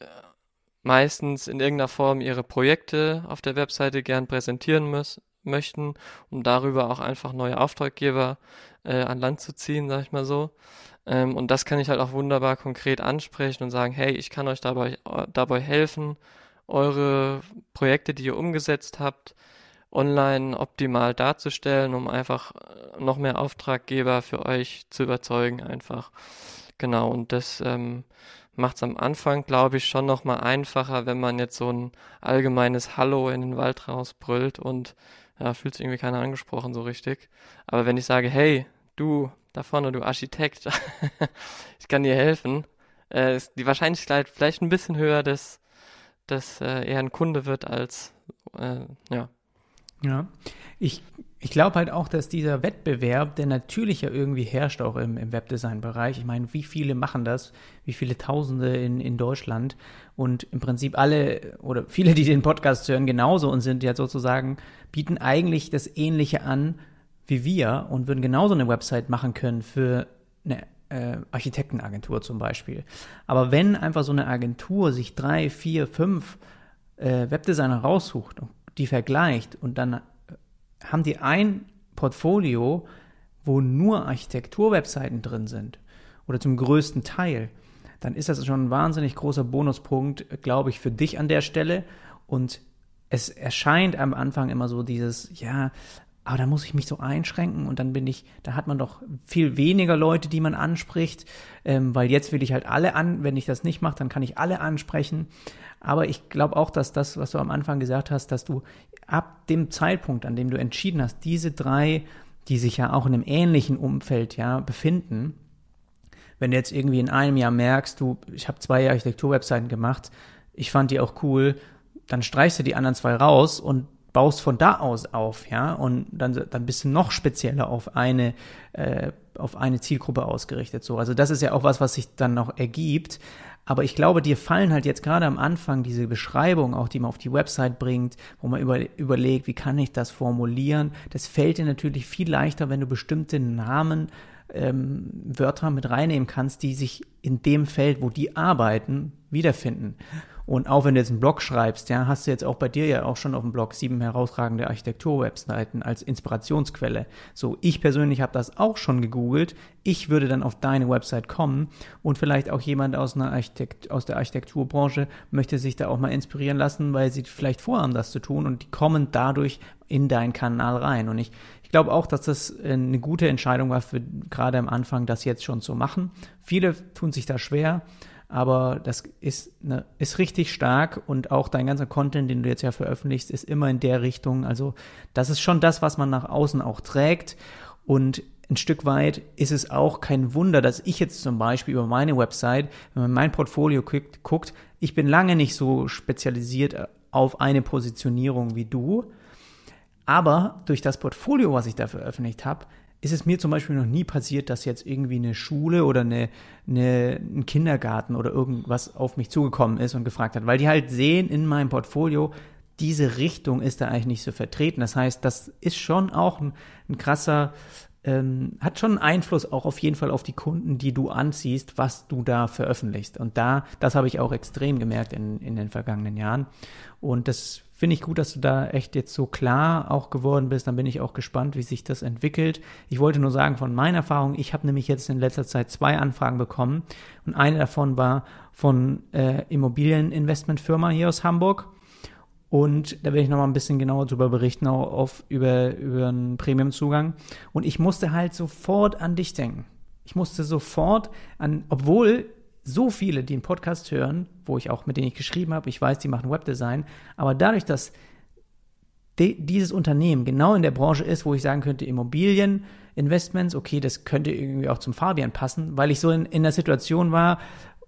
meistens in irgendeiner Form ihre Projekte auf der Webseite gern präsentieren müssen möchten, um darüber auch einfach neue Auftraggeber äh, an Land zu ziehen, sag ich mal so. Ähm, und das kann ich halt auch wunderbar konkret ansprechen und sagen, hey, ich kann euch dabei, dabei helfen, eure Projekte, die ihr umgesetzt habt, online optimal darzustellen, um einfach äh, noch mehr Auftraggeber für euch zu überzeugen einfach. Genau, und das ähm, macht es am Anfang, glaube ich, schon nochmal einfacher, wenn man jetzt so ein allgemeines Hallo in den Wald rausbrüllt und ja, fühlt sich irgendwie keiner angesprochen so richtig. Aber wenn ich sage, hey, du da vorne, du Architekt, ich kann dir helfen, äh, ist die Wahrscheinlichkeit vielleicht ein bisschen höher, dass, dass äh, er ein Kunde wird als, äh, ja. Ja, ich, ich glaube halt auch, dass dieser Wettbewerb, der natürlich ja irgendwie herrscht, auch im, im Webdesign-Bereich. Ich meine, wie viele machen das? Wie viele Tausende in, in Deutschland? Und im Prinzip alle oder viele, die den Podcast hören, genauso und sind ja sozusagen, bieten eigentlich das Ähnliche an wie wir und würden genauso eine Website machen können für eine äh, Architektenagentur zum Beispiel. Aber wenn einfach so eine Agentur sich drei, vier, fünf äh, Webdesigner raussucht und die vergleicht und dann äh, haben die ein Portfolio, wo nur Architekturwebseiten drin sind oder zum größten Teil, dann ist das schon ein wahnsinnig großer Bonuspunkt, glaube ich, für dich an der Stelle. Und es erscheint am Anfang immer so dieses, ja, aber da muss ich mich so einschränken und dann bin ich, da hat man doch viel weniger Leute, die man anspricht, ähm, weil jetzt will ich halt alle an, wenn ich das nicht mache, dann kann ich alle ansprechen. Aber ich glaube auch, dass das, was du am Anfang gesagt hast, dass du ab dem Zeitpunkt, an dem du entschieden hast, diese drei, die sich ja auch in einem ähnlichen Umfeld ja befinden, wenn du jetzt irgendwie in einem Jahr merkst, du, ich habe zwei Architekturwebseiten gemacht, ich fand die auch cool, dann streichst du die anderen zwei raus und baust von da aus auf, ja, und dann, dann bist du noch spezieller auf eine, äh, auf eine Zielgruppe ausgerichtet. So, also das ist ja auch was, was sich dann noch ergibt. Aber ich glaube, dir fallen halt jetzt gerade am Anfang diese Beschreibung, auch die man auf die Website bringt, wo man über, überlegt, wie kann ich das formulieren. Das fällt dir natürlich viel leichter, wenn du bestimmte Namen, ähm, Wörter mit reinnehmen kannst, die sich in dem Feld, wo die arbeiten, wiederfinden. Und auch wenn du jetzt einen Blog schreibst, ja, hast du jetzt auch bei dir ja auch schon auf dem Blog sieben herausragende Architektur-Webseiten als Inspirationsquelle. So, ich persönlich habe das auch schon gegoogelt. Ich würde dann auf deine Website kommen und vielleicht auch jemand aus, einer Architekt aus der Architekturbranche möchte sich da auch mal inspirieren lassen, weil sie vielleicht vorhaben, das zu tun und die kommen dadurch in deinen Kanal rein. Und ich, ich glaube auch, dass das eine gute Entscheidung war für gerade am Anfang, das jetzt schon zu machen. Viele tun sich da schwer aber das ist, ne, ist richtig stark und auch dein ganzer Content, den du jetzt ja veröffentlichst, ist immer in der Richtung. Also das ist schon das, was man nach außen auch trägt und ein Stück weit ist es auch kein Wunder, dass ich jetzt zum Beispiel über meine Website, wenn man mein Portfolio guckt, guckt ich bin lange nicht so spezialisiert auf eine Positionierung wie du, aber durch das Portfolio, was ich da veröffentlicht habe, ist es mir zum Beispiel noch nie passiert, dass jetzt irgendwie eine Schule oder eine, eine, ein Kindergarten oder irgendwas auf mich zugekommen ist und gefragt hat, weil die halt sehen in meinem Portfolio, diese Richtung ist da eigentlich nicht so vertreten. Das heißt, das ist schon auch ein, ein krasser, ähm, hat schon Einfluss auch auf jeden Fall auf die Kunden, die du anziehst, was du da veröffentlichst. Und da, das habe ich auch extrem gemerkt in, in den vergangenen Jahren. Und das Finde ich gut, dass du da echt jetzt so klar auch geworden bist. Dann bin ich auch gespannt, wie sich das entwickelt. Ich wollte nur sagen, von meiner Erfahrung, ich habe nämlich jetzt in letzter Zeit zwei Anfragen bekommen. Und eine davon war von äh, Immobilieninvestmentfirma hier aus Hamburg. Und da werde ich nochmal ein bisschen genauer drüber berichten, auch auf, über, über einen Premiumzugang. Und ich musste halt sofort an dich denken. Ich musste sofort an, obwohl so viele, die einen Podcast hören, wo ich auch mit denen ich geschrieben habe, ich weiß, die machen Webdesign, aber dadurch, dass dieses Unternehmen genau in der Branche ist, wo ich sagen könnte, Immobilieninvestments, okay, das könnte irgendwie auch zum Fabian passen, weil ich so in, in der Situation war,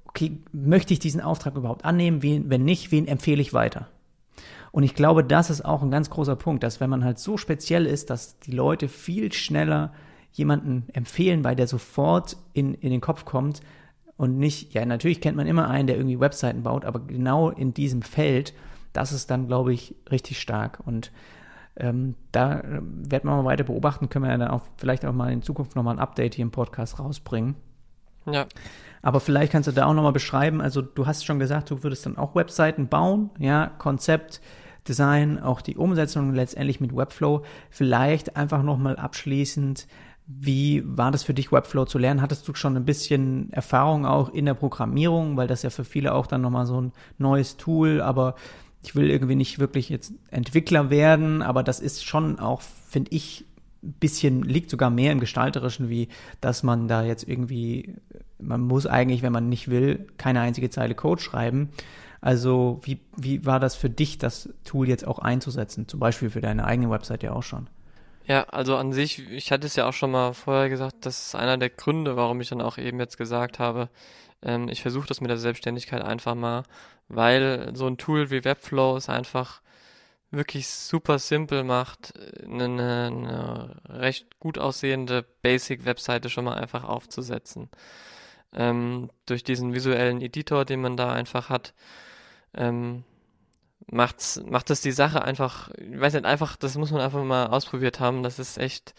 okay, möchte ich diesen Auftrag überhaupt annehmen? Wen, wenn nicht, wen empfehle ich weiter? Und ich glaube, das ist auch ein ganz großer Punkt, dass wenn man halt so speziell ist, dass die Leute viel schneller jemanden empfehlen, weil der sofort in, in den Kopf kommt und nicht, ja, natürlich kennt man immer einen, der irgendwie Webseiten baut, aber genau in diesem Feld, das ist dann, glaube ich, richtig stark. Und ähm, da äh, werden wir mal weiter beobachten, können wir ja dann auch vielleicht auch mal in Zukunft nochmal ein Update hier im Podcast rausbringen. Ja. Aber vielleicht kannst du da auch nochmal beschreiben, also du hast schon gesagt, du würdest dann auch Webseiten bauen, ja, Konzept, Design, auch die Umsetzung letztendlich mit Webflow. Vielleicht einfach nochmal abschließend, wie war das für dich, Webflow zu lernen? Hattest du schon ein bisschen Erfahrung auch in der Programmierung, weil das ja für viele auch dann nochmal so ein neues Tool, aber ich will irgendwie nicht wirklich jetzt Entwickler werden, aber das ist schon auch, finde ich, ein bisschen, liegt sogar mehr im Gestalterischen, wie dass man da jetzt irgendwie, man muss eigentlich, wenn man nicht will, keine einzige Zeile Code schreiben. Also wie, wie war das für dich, das Tool jetzt auch einzusetzen? Zum Beispiel für deine eigene Website ja auch schon. Ja, also an sich, ich hatte es ja auch schon mal vorher gesagt, das ist einer der Gründe, warum ich dann auch eben jetzt gesagt habe, ähm, ich versuche das mit der Selbstständigkeit einfach mal, weil so ein Tool wie Webflow ist einfach wirklich super simpel macht, eine, eine recht gut aussehende Basic-Webseite schon mal einfach aufzusetzen. Ähm, durch diesen visuellen Editor, den man da einfach hat, ähm, macht's, macht es die Sache einfach, ich weiß nicht, einfach, das muss man einfach mal ausprobiert haben. Das ist echt,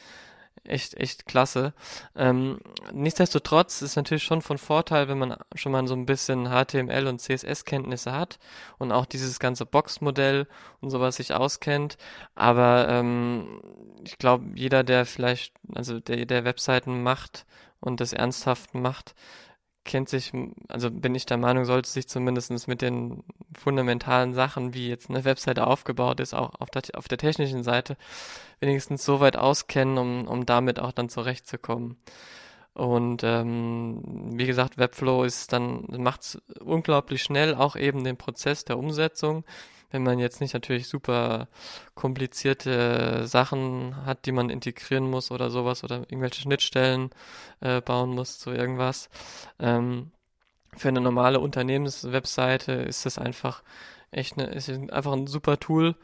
echt, echt klasse. Ähm, nichtsdestotrotz ist natürlich schon von Vorteil, wenn man schon mal so ein bisschen HTML und CSS-Kenntnisse hat und auch dieses ganze Box-Modell und sowas sich auskennt. Aber ähm, ich glaube, jeder, der vielleicht, also der, der Webseiten macht und das ernsthaft macht, kennt sich, also bin ich der Meinung, sollte sich zumindest mit den fundamentalen Sachen, wie jetzt eine Webseite aufgebaut ist, auch auf der, auf der technischen Seite, wenigstens so weit auskennen, um, um damit auch dann zurechtzukommen. Und ähm, wie gesagt, Webflow ist dann, macht unglaublich schnell auch eben den Prozess der Umsetzung wenn man jetzt nicht natürlich super komplizierte Sachen hat, die man integrieren muss oder sowas oder irgendwelche Schnittstellen äh, bauen muss zu irgendwas. Ähm, für eine normale Unternehmenswebseite ist das einfach echt eine, ist einfach ein super Tool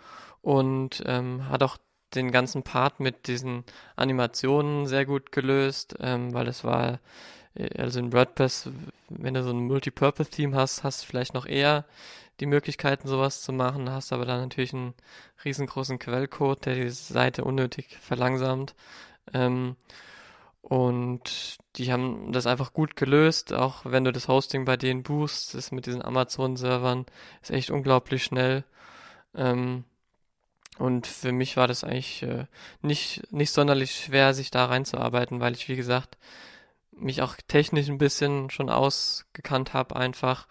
und ähm, hat auch den ganzen Part mit diesen Animationen sehr gut gelöst, ähm, weil es war äh, also in WordPress, wenn du so ein Multipurpose-Theme hast, hast du vielleicht noch eher die Möglichkeiten, sowas zu machen, hast aber dann natürlich einen riesengroßen Quellcode, der die Seite unnötig verlangsamt. Ähm, und die haben das einfach gut gelöst, auch wenn du das Hosting bei denen buchst, ist mit diesen Amazon-Servern, ist echt unglaublich schnell. Ähm, und für mich war das eigentlich äh, nicht, nicht sonderlich schwer, sich da reinzuarbeiten, weil ich, wie gesagt, mich auch technisch ein bisschen schon ausgekannt habe, einfach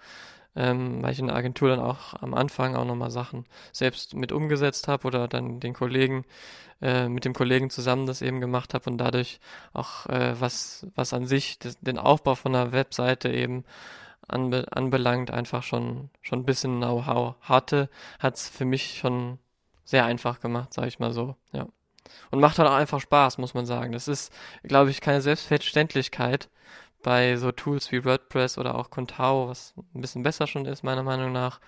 ähm, weil ich in der Agentur dann auch am Anfang auch nochmal Sachen selbst mit umgesetzt habe oder dann den Kollegen, äh, mit dem Kollegen zusammen das eben gemacht habe und dadurch auch äh, was, was an sich das, den Aufbau von einer Webseite eben anbe anbelangt, einfach schon, schon ein bisschen Know-how hatte, hat es für mich schon sehr einfach gemacht, sage ich mal so, ja. Und macht halt auch einfach Spaß, muss man sagen. Das ist, glaube ich, keine Selbstverständlichkeit, bei so Tools wie WordPress oder auch Contao, was ein bisschen besser schon ist, meiner Meinung nach.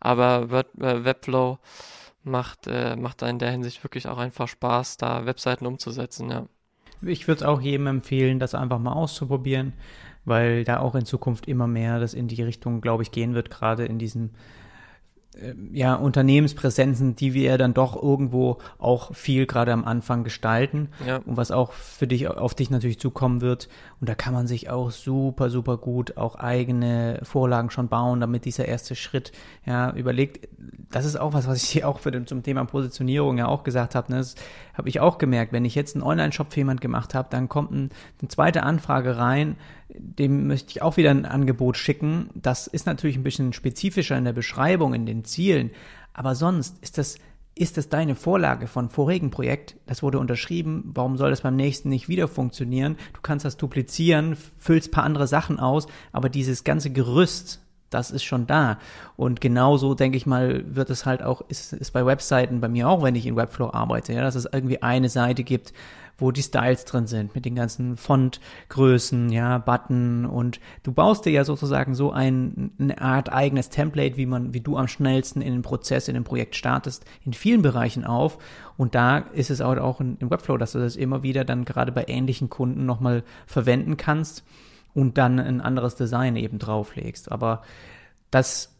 Aber Word, äh, Webflow macht, äh, macht in der Hinsicht wirklich auch einfach Spaß, da Webseiten umzusetzen, ja. Ich würde es auch jedem empfehlen, das einfach mal auszuprobieren, weil da auch in Zukunft immer mehr das in die Richtung, glaube ich, gehen wird, gerade in diesem ja, Unternehmenspräsenzen, die wir dann doch irgendwo auch viel gerade am Anfang gestalten ja. und was auch für dich, auf dich natürlich zukommen wird. Und da kann man sich auch super, super gut auch eigene Vorlagen schon bauen, damit dieser erste Schritt, ja, überlegt, das ist auch was, was ich hier auch für den, zum Thema Positionierung ja auch gesagt habe. Ne? Das habe ich auch gemerkt. Wenn ich jetzt einen Online-Shop für jemand gemacht habe, dann kommt ein, eine zweite Anfrage rein, dem möchte ich auch wieder ein Angebot schicken. Das ist natürlich ein bisschen spezifischer in der Beschreibung, in den Zielen. Aber sonst ist das ist das deine Vorlage von vorigen Projekt? Das wurde unterschrieben. Warum soll das beim nächsten nicht wieder funktionieren? Du kannst das duplizieren, füllst paar andere Sachen aus, aber dieses ganze Gerüst, das ist schon da. Und genauso, denke ich mal, wird es halt auch, ist, ist bei Webseiten bei mir auch, wenn ich in Webflow arbeite, ja, dass es irgendwie eine Seite gibt, wo die Styles drin sind, mit den ganzen Fontgrößen, ja, Button und du baust dir ja sozusagen so ein, eine Art eigenes Template, wie man, wie du am schnellsten in den Prozess, in dem Projekt startest, in vielen Bereichen auf und da ist es auch im Webflow, dass du das immer wieder dann gerade bei ähnlichen Kunden nochmal verwenden kannst und dann ein anderes Design eben drauflegst. Aber das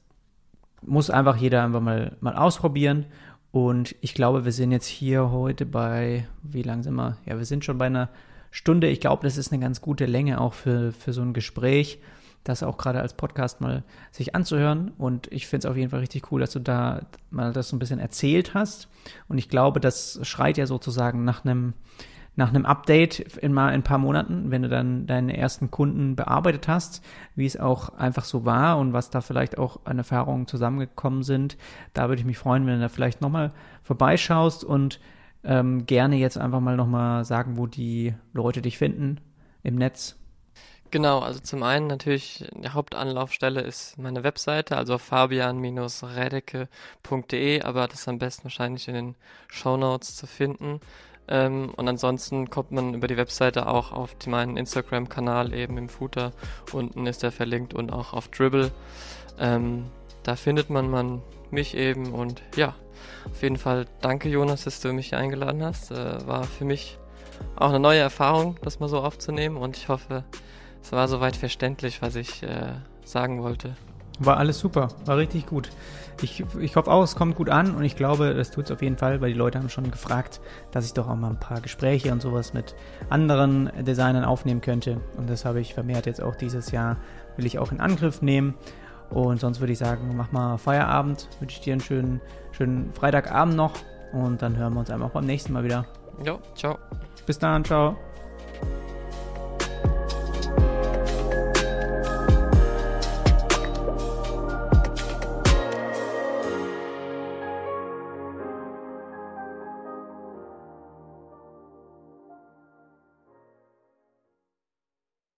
muss einfach jeder einfach mal, mal ausprobieren. Und ich glaube, wir sind jetzt hier heute bei, wie lang sind wir? Ja, wir sind schon bei einer Stunde. Ich glaube, das ist eine ganz gute Länge auch für, für so ein Gespräch, das auch gerade als Podcast mal sich anzuhören. Und ich finde es auf jeden Fall richtig cool, dass du da mal das so ein bisschen erzählt hast. Und ich glaube, das schreit ja sozusagen nach einem, nach einem Update in mal ein paar Monaten, wenn du dann deine ersten Kunden bearbeitet hast, wie es auch einfach so war und was da vielleicht auch an Erfahrungen zusammengekommen sind. Da würde ich mich freuen, wenn du da vielleicht nochmal vorbeischaust und ähm, gerne jetzt einfach mal nochmal sagen, wo die Leute dich finden im Netz. Genau, also zum einen natürlich die Hauptanlaufstelle ist meine Webseite, also fabian-redecke.de, aber das ist am besten wahrscheinlich in den Show Notes zu finden. Ähm, und ansonsten kommt man über die Webseite auch auf meinen Instagram-Kanal eben im Footer. Unten ist der verlinkt und auch auf Dribble. Ähm, da findet man, man mich eben und ja, auf jeden Fall danke Jonas, dass du mich eingeladen hast. Äh, war für mich auch eine neue Erfahrung, das mal so aufzunehmen und ich hoffe, es war soweit verständlich, was ich äh, sagen wollte. War alles super, war richtig gut. Ich, ich hoffe auch, es kommt gut an und ich glaube, das tut es auf jeden Fall, weil die Leute haben schon gefragt, dass ich doch auch mal ein paar Gespräche und sowas mit anderen Designern aufnehmen könnte. Und das habe ich vermehrt jetzt auch dieses Jahr, will ich auch in Angriff nehmen. Und sonst würde ich sagen, mach mal Feierabend, wünsche ich dir einen schönen, schönen Freitagabend noch und dann hören wir uns einfach beim nächsten Mal wieder. Jo, ciao. Bis dann, ciao.